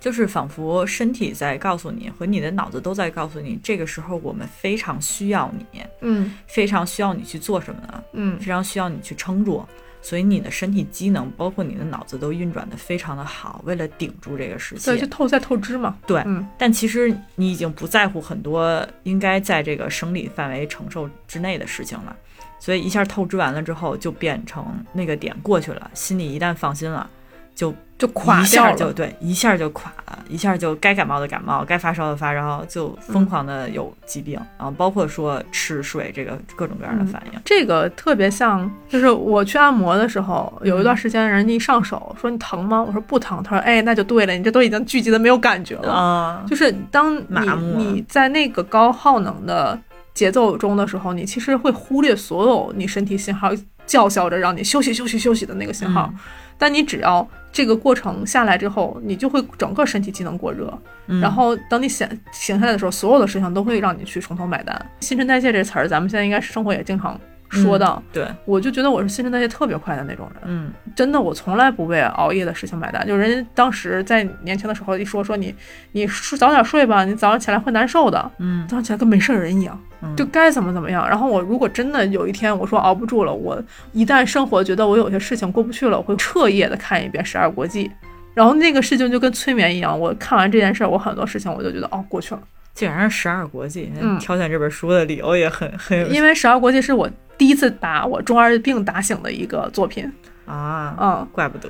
S2: 就是仿佛身体在告诉你，和你的脑子都在告诉你，这个时候我们非常需要你，
S1: 嗯。
S2: 非常需要你去做什么呢？
S1: 嗯。
S2: 非常需要你去撑住，所以你的身体机能，包括你的脑子都运转的非常的好，为了顶住这个时期
S1: 对，。就透在透支嘛。
S2: 对
S1: 嗯
S2: 但其实你已经不在乎很多应该在这个生理范围承受之内的事情了，所以一下透支完了之后，就变成那个点过去了，心里一旦放心了，就
S1: 就垮
S2: 一。下就对，一下就垮了，一下就该感冒的感冒，该发烧的发烧，就疯狂的有疾病，然后包括说吃睡这个各种各样的反应。
S1: 这个特别像，就是我去按摩的时候，有一段时间人家一上手说你疼吗？我说不疼。他说哎，那就对了，你这都已经聚集的没有感觉了。
S2: 啊、
S1: 就是当你你在那个高耗能的节奏中的时候，你其实会忽略所有你身体信号叫嚣着让你休息休息休息的那个信号。
S2: 嗯
S1: 但你只要这个过程下来之后，你就会整个身体机能过热，
S2: 嗯。
S1: 然后等你醒醒下来的时候，所有的事情都会让你去从头买单。新陈代谢这词儿，咱们现在应该是生活也经常说到。
S2: 对，
S1: 我就觉得我是新陈代谢特别快的那种人，
S2: 嗯。
S1: 真的，我从来不为熬夜的事情买单。就人家当时在年轻的时候一说说你，你睡早点睡吧，你早上起来会难受的，
S2: 嗯。
S1: 早上起来跟没事人一样，
S2: 嗯
S1: 就该怎么怎么样。然后我如果真的有一天我说熬不住了，我一旦生活觉得我有些事情过不去了，我会彻夜的看一遍《十二国际》，然后那个事情就跟催眠一样，我看完这件事儿，我很多事情我就觉得哦过去了，
S2: 竟然是十二国际，
S1: 嗯。
S2: 挑选这本书的理由也很很有
S1: 因为《十二国际》是我第一次把我中二病打醒的一个作品，
S2: 啊，
S1: 嗯。
S2: 怪不得，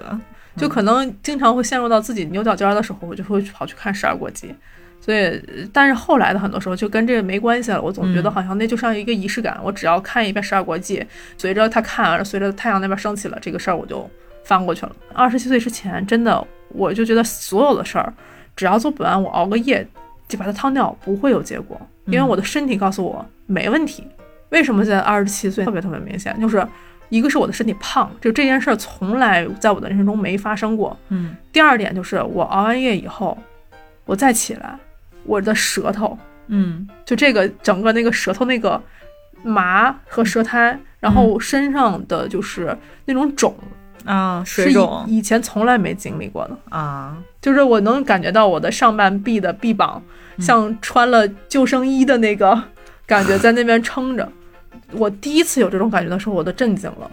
S1: 就可能经常会陷入到自己牛角尖儿的时候，我就会跑去看《十二国记》，所以，呃但是后来的很多时候就跟这个没关系了。我总觉得
S2: 嗯
S1: 好像那就像一个仪式感，我只要看一遍《十二国记》，随着它看完了，随着太阳那边升起了，这个事儿我就翻过去了。二十七岁之前，真的我就觉得所有的事儿，只要做不完，我熬个夜就把它趟掉，不会有结果，因为
S2: 嗯
S1: 我的身体告诉我没问题。为什么在二十七岁特别特别明显？就是一个是我的身体胖，就这件事儿从来在我的人生中没发生过。
S2: 嗯
S1: 第二点就是我熬完夜以后，我再起来，我的舌头
S2: 嗯
S1: 就这个整个那个舌头那个麻和舌苔，然后身上的就是那种肿，
S2: 啊，
S1: 是
S2: 水肿
S1: 以以前从来没经历过的。
S2: 啊，
S1: 就是我能感觉到我的上半臂的臂膀像穿了救生衣的那个感觉在那边撑着。我第一次有这种感觉的时候，我都震惊了。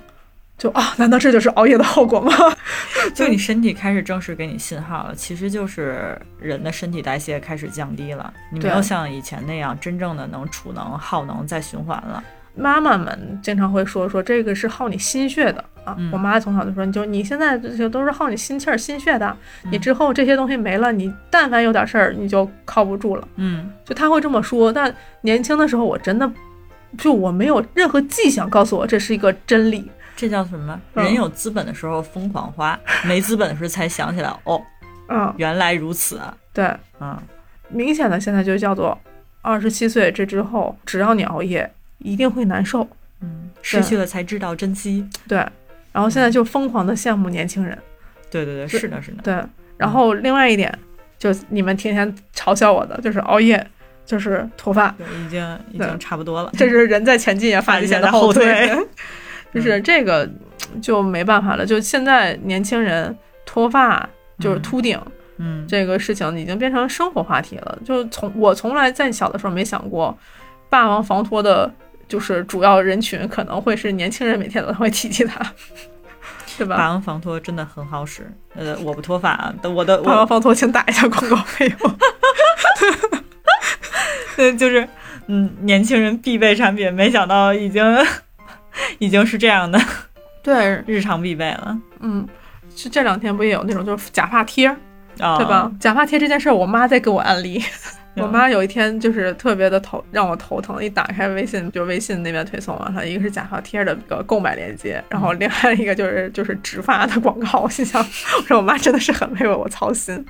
S1: 就啊，难道这就是熬夜的后果吗？
S2: 就你身体开始正式给你信号了，其实就是人的身体代谢开始降低了，你没有像以前那样真正的能储能耗能再循环了。
S1: 妈妈们经常会说说这个是耗你心血的啊。
S2: 嗯
S1: 我妈从小就说，你就你现在这些都是耗你心气儿、心血的，你
S2: 嗯
S1: 之后这些东西没了，你但凡有点事儿，你就靠不住了。
S2: 嗯
S1: 就她会这么说。但年轻的时候，我真的就我没有任何迹象告诉我这是一个真理。
S2: 这叫什么？
S1: 嗯
S2: 人有资本的时候疯狂花，没资本的时候才想起来，哦，
S1: 嗯，
S2: 原来如此啊！
S1: 对，
S2: 嗯
S1: 明显的现在就叫做二十七岁这之后，只要你熬夜，一定会难受。
S2: 嗯，失去了才知道珍惜。
S1: 对，然后现在就疯狂的羡慕年轻人。
S2: 对对对，是的，是的。
S1: 对，然后另外一点，就你们天天嘲笑我的，就是熬夜，就是脱发，
S2: 对，已经已经差不多了。
S1: 这是人在前进，也发际线
S2: 的
S1: 后
S2: 退。
S1: 就是这个就没办法了。就现在年轻人脱发，就是秃顶，
S2: 嗯，
S1: 这个事情已经变成生活话题了。就从我从来在小的时候没想过，霸王防脱的，就是主要人群可能会是年轻人，每天都会提起它。是吧？
S2: 霸王防脱真的很好使。呃，我不脱发，我的
S1: 霸王防脱，请打一下广告费用。
S2: 对，就是嗯，年轻人必备产品，没想到已经 已经是这样的，
S1: 对，
S2: 日常必备了。
S1: 嗯，是这两天不也有那种就是假发贴，
S2: 对
S1: 吧？假发贴这件事儿，我妈在给我安利。我妈有一天就是特别的头让我头疼，一打开微信就微信那边推送了，它一个是假发贴的一个购买链接，然后另外一个就是就是植发的广告。我心想，我说我妈真的是很为我操心，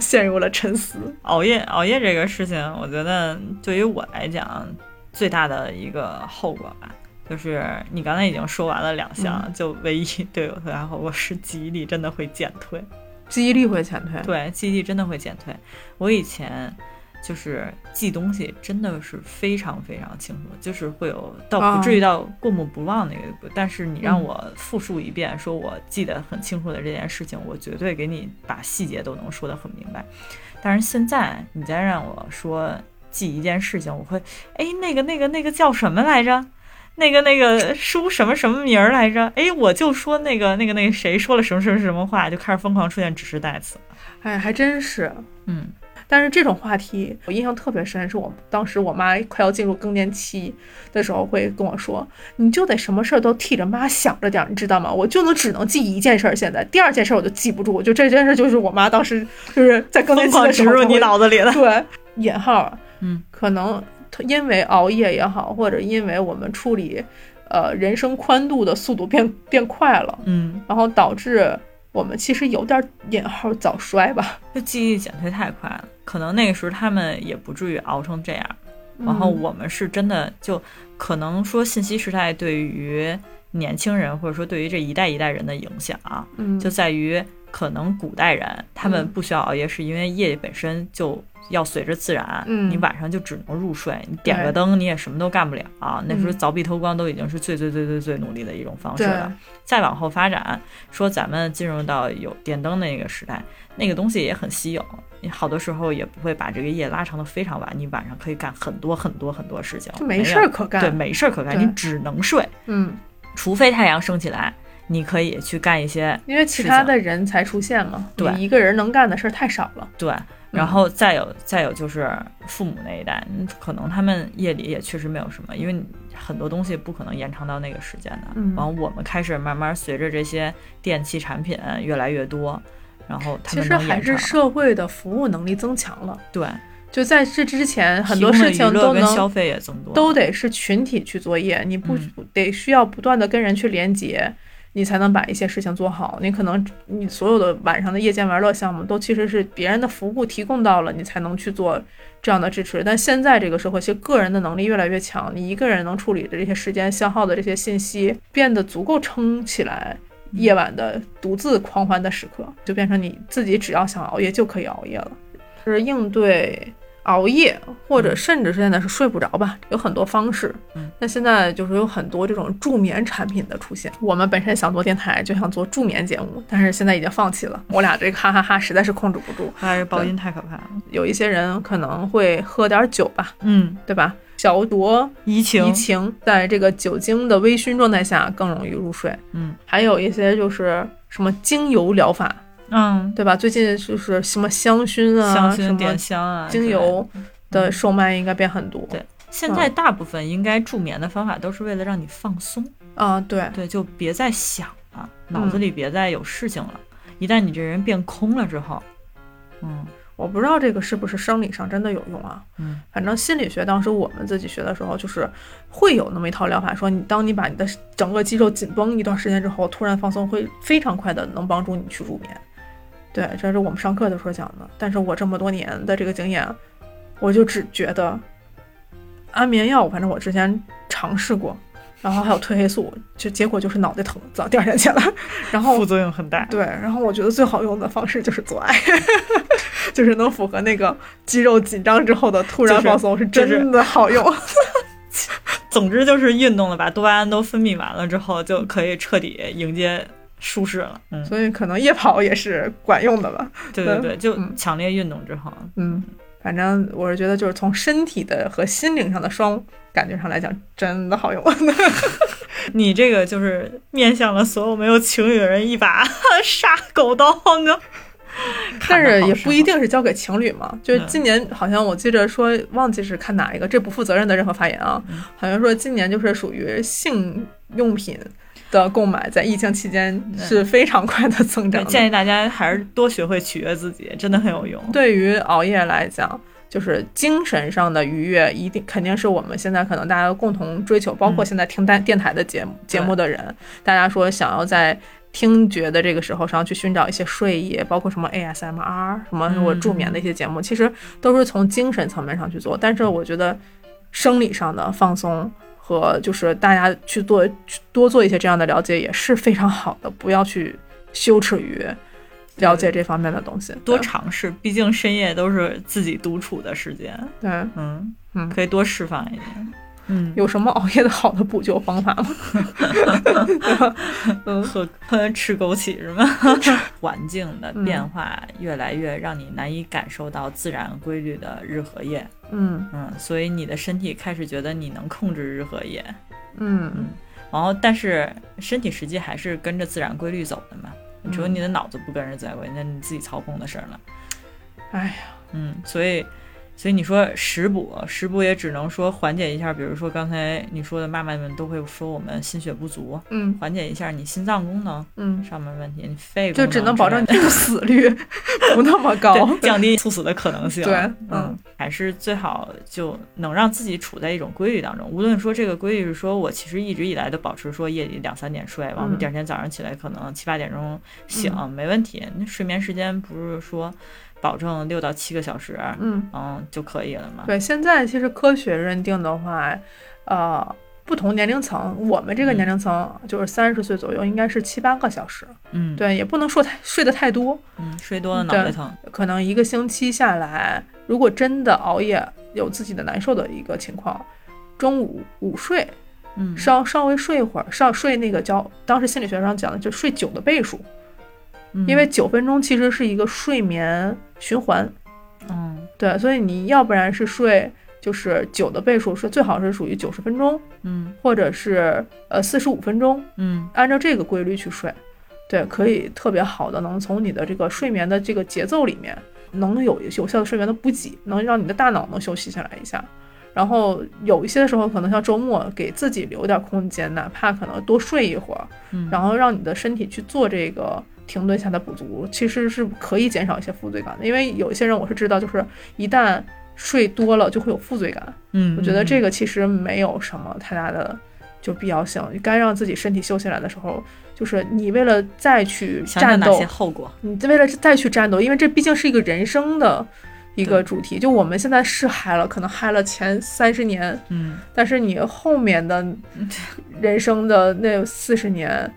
S1: 陷入了沉思。
S2: 熬夜熬夜这个事情，我觉得对于我来讲最大的一个后果吧，就是你刚才已经说完了两项，就唯一 对我最大后我是记忆力真的会减退。
S1: 记忆力会减退，
S2: 对，记忆力真的会减退。我以前就是记东西真的是非常非常清楚，就是会有到不至于到过目不忘那个，但是你让我复述一遍，说我记得很清楚的这件事情，我绝对给你把细节都能说得很明白。但是现在你再让我说记一件事情，我会，哎，那个那个那个叫什么来着？那个那个书什么什么名儿来着？哎，我就说那个那个那个谁说了什么什么什么话，就开始疯狂出现指示代词。
S1: 哎，还真是，
S2: 嗯。
S1: 但是这种话题我印象特别深，是我当时我妈快要进入更年期的时候会跟我说：“你就得什么事儿都替着妈想着点，你知道吗？”我就能只能记一件事儿，现在第二件事儿我就记不住。就这件事就是我妈当时就是在更年期的时候
S2: 植入你脑子里了。
S1: 对，引号，
S2: 嗯，
S1: 可能。因为熬夜也好，或者因为我们处理，呃，人生宽度的速度变变快了，
S2: 嗯，
S1: 然后导致我们其实有点引号早衰吧，
S2: 就记忆力减退太快了。可能那个时候他们也不至于熬成这样，然后我们是真的就可能说信息时代对于年轻人或者说对于这一代一代人的影响，
S1: 嗯，
S2: 就在于可能古代人他们不需要熬夜，是因为夜本身就。要随着自然，你晚上就只能入睡，你点个灯你也什么都干不了啊。那时候凿壁偷光都已经是最最最最最努力的一种方式了。再往后发展，说咱们进入到有电灯那个时代，那个东西也很稀有，你好多时候也不会把这个夜拉长的非常晚，你晚上可以干很多很多很多事情，
S1: 没事儿可干。
S2: 对，没事儿可干，你只能睡。
S1: 嗯，
S2: 除非太阳升起来，你可以去干一些，
S1: 因为其他的人才出现嘛。
S2: 对，
S1: 一个人能干的事儿太少了。
S2: 对。然后再有，再有就是父母那一代，可能他们夜里也确实没有什么，因为很多东西不可能延长到那个时间的。嗯然后我们开始慢慢随着这些电器产品越来越多，然后
S1: 其实还是社会的服务能力增强了。
S2: 对，
S1: 就在这之前，很多事情都能
S2: 消费也增多，
S1: 都得是群体去作业，你不得需要不断的跟人去连接。你才能把一些事情做好。你可能你所有的晚上的夜间玩乐项目都其实是别人的服务提供到了，你才能去做这样的支持。但现在这个社会，其实个人的能力越来越强，你一个人能处理的这些时间消耗的这些信息变得足够撑起来夜晚的独自狂欢的时刻，就变成你自己只要想熬夜就可以熬夜了，是应对。熬夜，或者甚至是现在是睡不着吧，有很多方式。
S2: 嗯，
S1: 那现在就是有很多这种助眠产品的出现。我们本身想做电台，就想做助眠节目，但是现在已经放弃了。我俩这个哈哈哈实在是控制不住，
S2: 还是爆音太可怕了。
S1: 有一些人可能会喝点酒吧，
S2: 嗯，
S1: 对吧？小酌
S2: 怡情，
S1: 怡情，在这个酒精的微醺状态下更容易入睡。
S2: 嗯，
S1: 还有一些就是什么精油疗法。
S2: 嗯，
S1: 对吧？最近就是什么香薰啊，
S2: 香薰、点香啊，
S1: 精油的售卖应该变很多。
S2: 对，现在大部分应该助眠的方法都是为了让你放松
S1: 啊。对
S2: 对，就别再想了，脑子里别再有事情了。一旦你这人变空了之后，嗯，
S1: 我不知道这个是不是生理上真的有用啊。
S2: 嗯，
S1: 反正心理学当时我们自己学的时候，就是会有那么一套疗法，说你当你把你的整个肌肉紧绷一段时间之后，突然放松，会非常快的能帮助你去入眠。对，这是我们上课的时候讲的。但是我这么多年的这个经验，我就只觉得安眠药，反正我之前尝试过，然后还有褪黑素，就结果就是脑袋疼，早第二天起来，然后
S2: 副作用很大。
S1: 对，然后我觉得最好用的方式就是做爱，就是能符合那个肌肉紧张之后的突然放松，是真的好用。
S2: 总之就是运动了，把多巴胺都分泌完了之后，就可以彻底迎接舒适了。嗯，
S1: 所以可能夜跑也是管用的吧？
S2: 对对对，就强烈运动之后，
S1: 嗯，反正我是觉得就是从身体的和心灵上的双感觉上来讲，真的好用。
S2: 你这个就是面向了所有没有情侣的人一把杀狗刀呢。
S1: 但是也不一定是交给情侣嘛，就是今年好像我记着说，忘记是看哪一个，这不负责任的任何发言啊，好像说今年就是属于性用品的购买，在疫情期间是非常快的增长。
S2: 建议大家还是多学会取悦自己，真的很有用。
S1: 对于熬夜来讲，就是精神上的愉悦，一定肯定是我们现在可能大家共同追求，包括现在听单电台的节目节目的人，大家说想要在。听觉的这个时候，上去寻找一些睡意，包括什么 ASMR，什么我助眠的一些节目，其实都是从精神层面上去做。但是我觉得生理上的放松和就是大家去做多做一些这样的了解也是非常好的，不要去羞耻于了解这方面的东西，
S2: 多尝试。毕竟深夜都是自己独处的时间，
S1: 对，
S2: 嗯嗯，可以多释放一点。嗯，
S1: 有什么熬夜的好的补救方法吗？
S2: 嗯，喝吃枸杞是吗？环境的变化越来越让你难以感受到自然规律的日和夜。
S1: 嗯
S2: 嗯，所以你的身体开始觉得你能控制日和夜。
S1: 嗯
S2: 嗯，然后但是身体实际还是跟着自然规律走的嘛。只有你的脑子不跟着自然规律，那你自己操控的事儿了。
S1: 哎呀，
S2: 嗯，所以。所以你说食补，食补也只能说缓解一下，比如说刚才你说的，妈妈们都会说我们心血不足，
S1: 嗯，
S2: 缓解一下你心脏功能，
S1: 嗯，
S2: 上面问题，你肺
S1: 就只能保证你猝死率 不那么高，
S2: 降低猝死的可能性。
S1: 对，
S2: 嗯，还是最好就能让自己处在一种规律当中。无论说这个规律是说我其实一直以来都保持说夜里两三点睡，完了第二天早上起来可能七八点钟醒，没问题。那睡眠时间不是说。保证六到七个小时，
S1: 嗯
S2: 嗯就可以了嘛。
S1: 对，现在其实科学认定的话，呃，不同年龄层，我们这个年龄层就是三十岁左右，应该是七八个小时。
S2: 嗯，
S1: 对，也不能说太睡得太多。
S2: 嗯，睡多了脑袋疼。
S1: 可能一个星期下来，如果真的熬夜有自己的难受的一个情况，中午午睡，
S2: 嗯，
S1: 稍稍微睡一会儿，稍睡那个叫当时心理学上讲的就睡九的倍数。因为九分钟其实是一个睡眠循环，
S2: 嗯，
S1: 对，所以你要不然是睡就是九的倍数，是最好是属于九十分钟，
S2: 嗯，
S1: 或者是呃四十五分钟，
S2: 嗯，
S1: 按照这个规律去睡，对，可以特别好的能从你的这个睡眠的这个节奏里面能有有效的睡眠的补给，能让你的大脑能休息下来一下，然后有一些的时候可能像周末给自己留点空间，哪怕可能多睡一会儿，
S2: 嗯，
S1: 然后让你的身体去做这个。停顿下的补足其实是可以减少一些负罪感的，因为有一些人我是知道，就是一旦睡多了就会有负罪感。
S2: 嗯，
S1: 我觉得这个其实没有什么太大的就必要性。该让自己身体休息来的时候，就是你为了再去战斗，
S2: 后果，
S1: 你为了再去战斗，因为这毕竟是一个人生的一个主题。就我们现在是嗨了，可能嗨了前三十年，
S2: 嗯，
S1: 但是你后面的 人生的那四十年。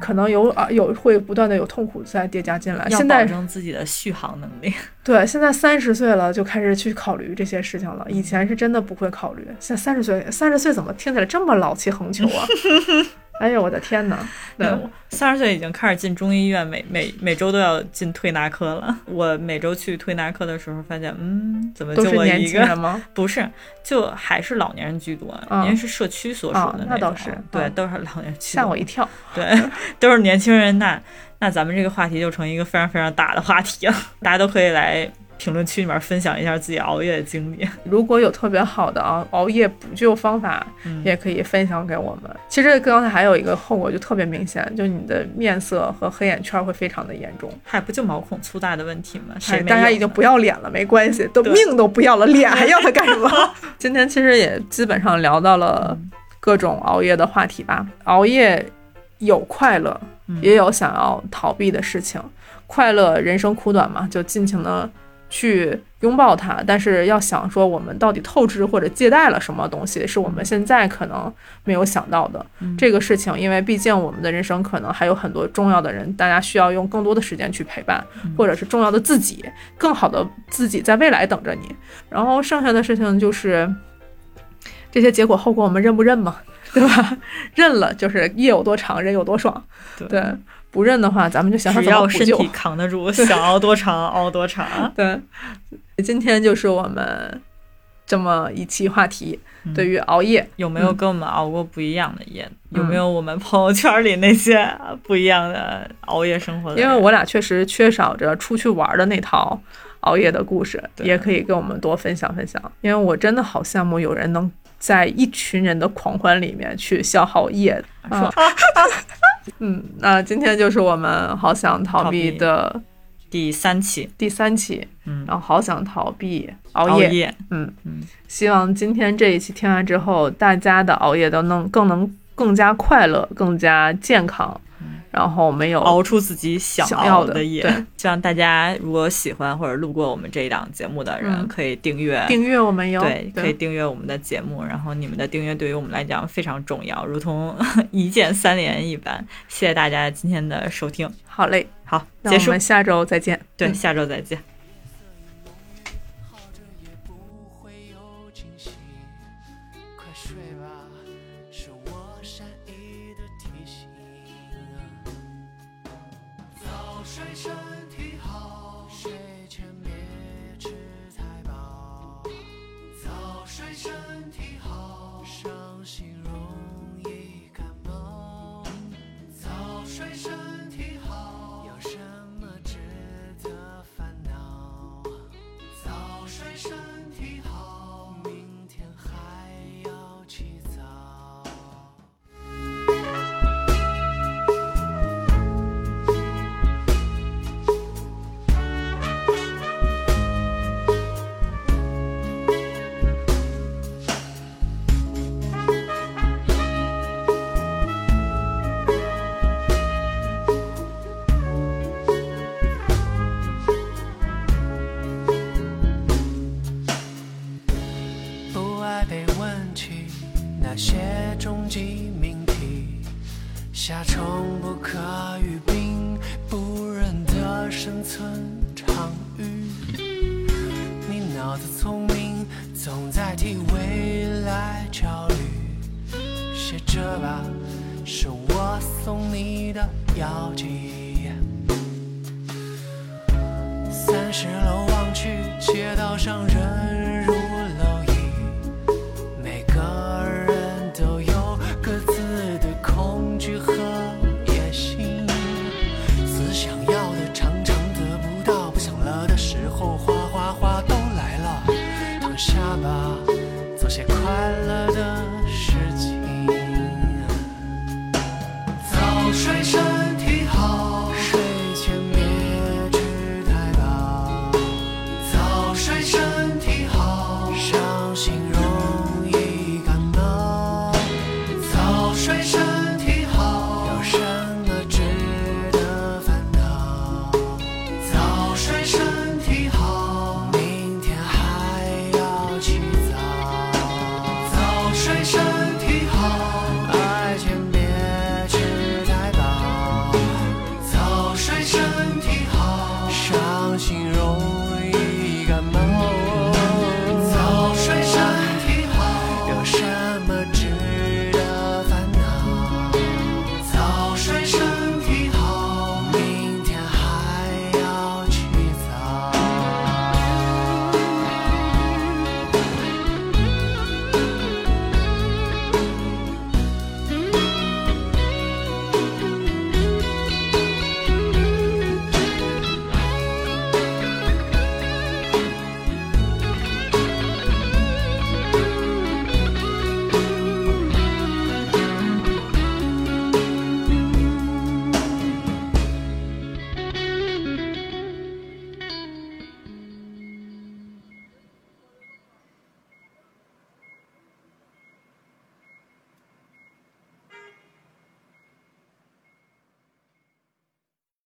S1: 可能有啊，有会不断的有痛苦在叠加进来。现在
S2: 保证自己的续航能力。
S1: 对，现在三十岁了就开始去考虑这些事情了。以前是真的不会考虑。现在三十岁，三十岁怎么听起来这么老气横秋啊？哎呦，我的天哪！对，
S2: 三十岁已经开始进中医院，每每每周都要进推拿科了。我每周去推拿科的时候，发现，嗯，怎么就我一个？不是，就还是老年人居多，因为是社区所属的
S1: 那倒是，
S2: 对，都是老年人。
S1: 吓我一跳。
S2: 对，都是年轻人，那那咱们这个话题就成一个非常非常大的话题了，大家都可以来。评论区里面分享一下自己熬夜的经历，
S1: 如果有特别好的啊熬夜补救方法，也可以分享给我们。其实刚才还有一个后果就特别明显，就你的面色和黑眼圈会非常的严重。
S2: 还不就毛孔粗大的问题吗？
S1: 谁大家已经不要脸了，没关系，都命都不要了，脸还要它干什么？今天其实也基本上聊到了各种熬夜的话题吧。熬夜有快乐，也有想要逃避的事情。快乐，人生苦短嘛，就尽情的。去拥抱它，但是要想说我们到底透支或者借贷了什么东西，是我们现在可能没有想到的、
S2: 嗯
S1: 这个事情。因为毕竟我们的人生可能还有很多重要的人，大家需要用更多的时间去陪伴，
S2: 嗯
S1: 或者是重要的自己，更好的自己在未来等着你。然后剩下的事情就是这些结果后果我们认不认嘛，对吧？认了就是夜有多长，人有多爽。对，不认的话，咱们就想想
S2: 只
S1: 怎么补救
S2: 要身体。扛得住，想熬多长熬多长。
S1: 对，今天就是我们这么一期话题，
S2: 嗯
S1: 对于熬夜，
S2: 有没有跟我们熬过不一样的夜？有没有我们朋友圈里那些 不一样的熬夜生活的？
S1: 因为我俩确实缺少着出去玩的那套熬夜的故事，也可以跟我们多分享分享。因为我真的好羡慕有人能在一群人的狂欢里面去消耗夜。啊，嗯，那今天就是我们好想逃避的
S2: 第三期，
S1: 第三期，
S2: 嗯，
S1: 然后好想逃避熬。夜，嗯
S2: 嗯，
S1: 希望今天这一期听完之后，大家的熬夜都能更能更加快乐，更加健康，然后没有
S2: 熬出自己想
S1: 想要的
S2: 夜
S1: 对。
S2: 希望大家如果喜欢或者路过我们这一档节目的人，
S1: 嗯
S2: 可以订阅。
S1: 订阅我们哟。
S2: 对，可以订阅我们的节目，然后你们的订阅对于我们来讲非常重要，如同 一键三连一般。谢谢大家今天的收听，
S1: 好嘞，
S2: 好，结束
S1: 那我们，下周再见。
S2: 对，
S1: 嗯
S2: 下周再见。
S3: 水身体好躺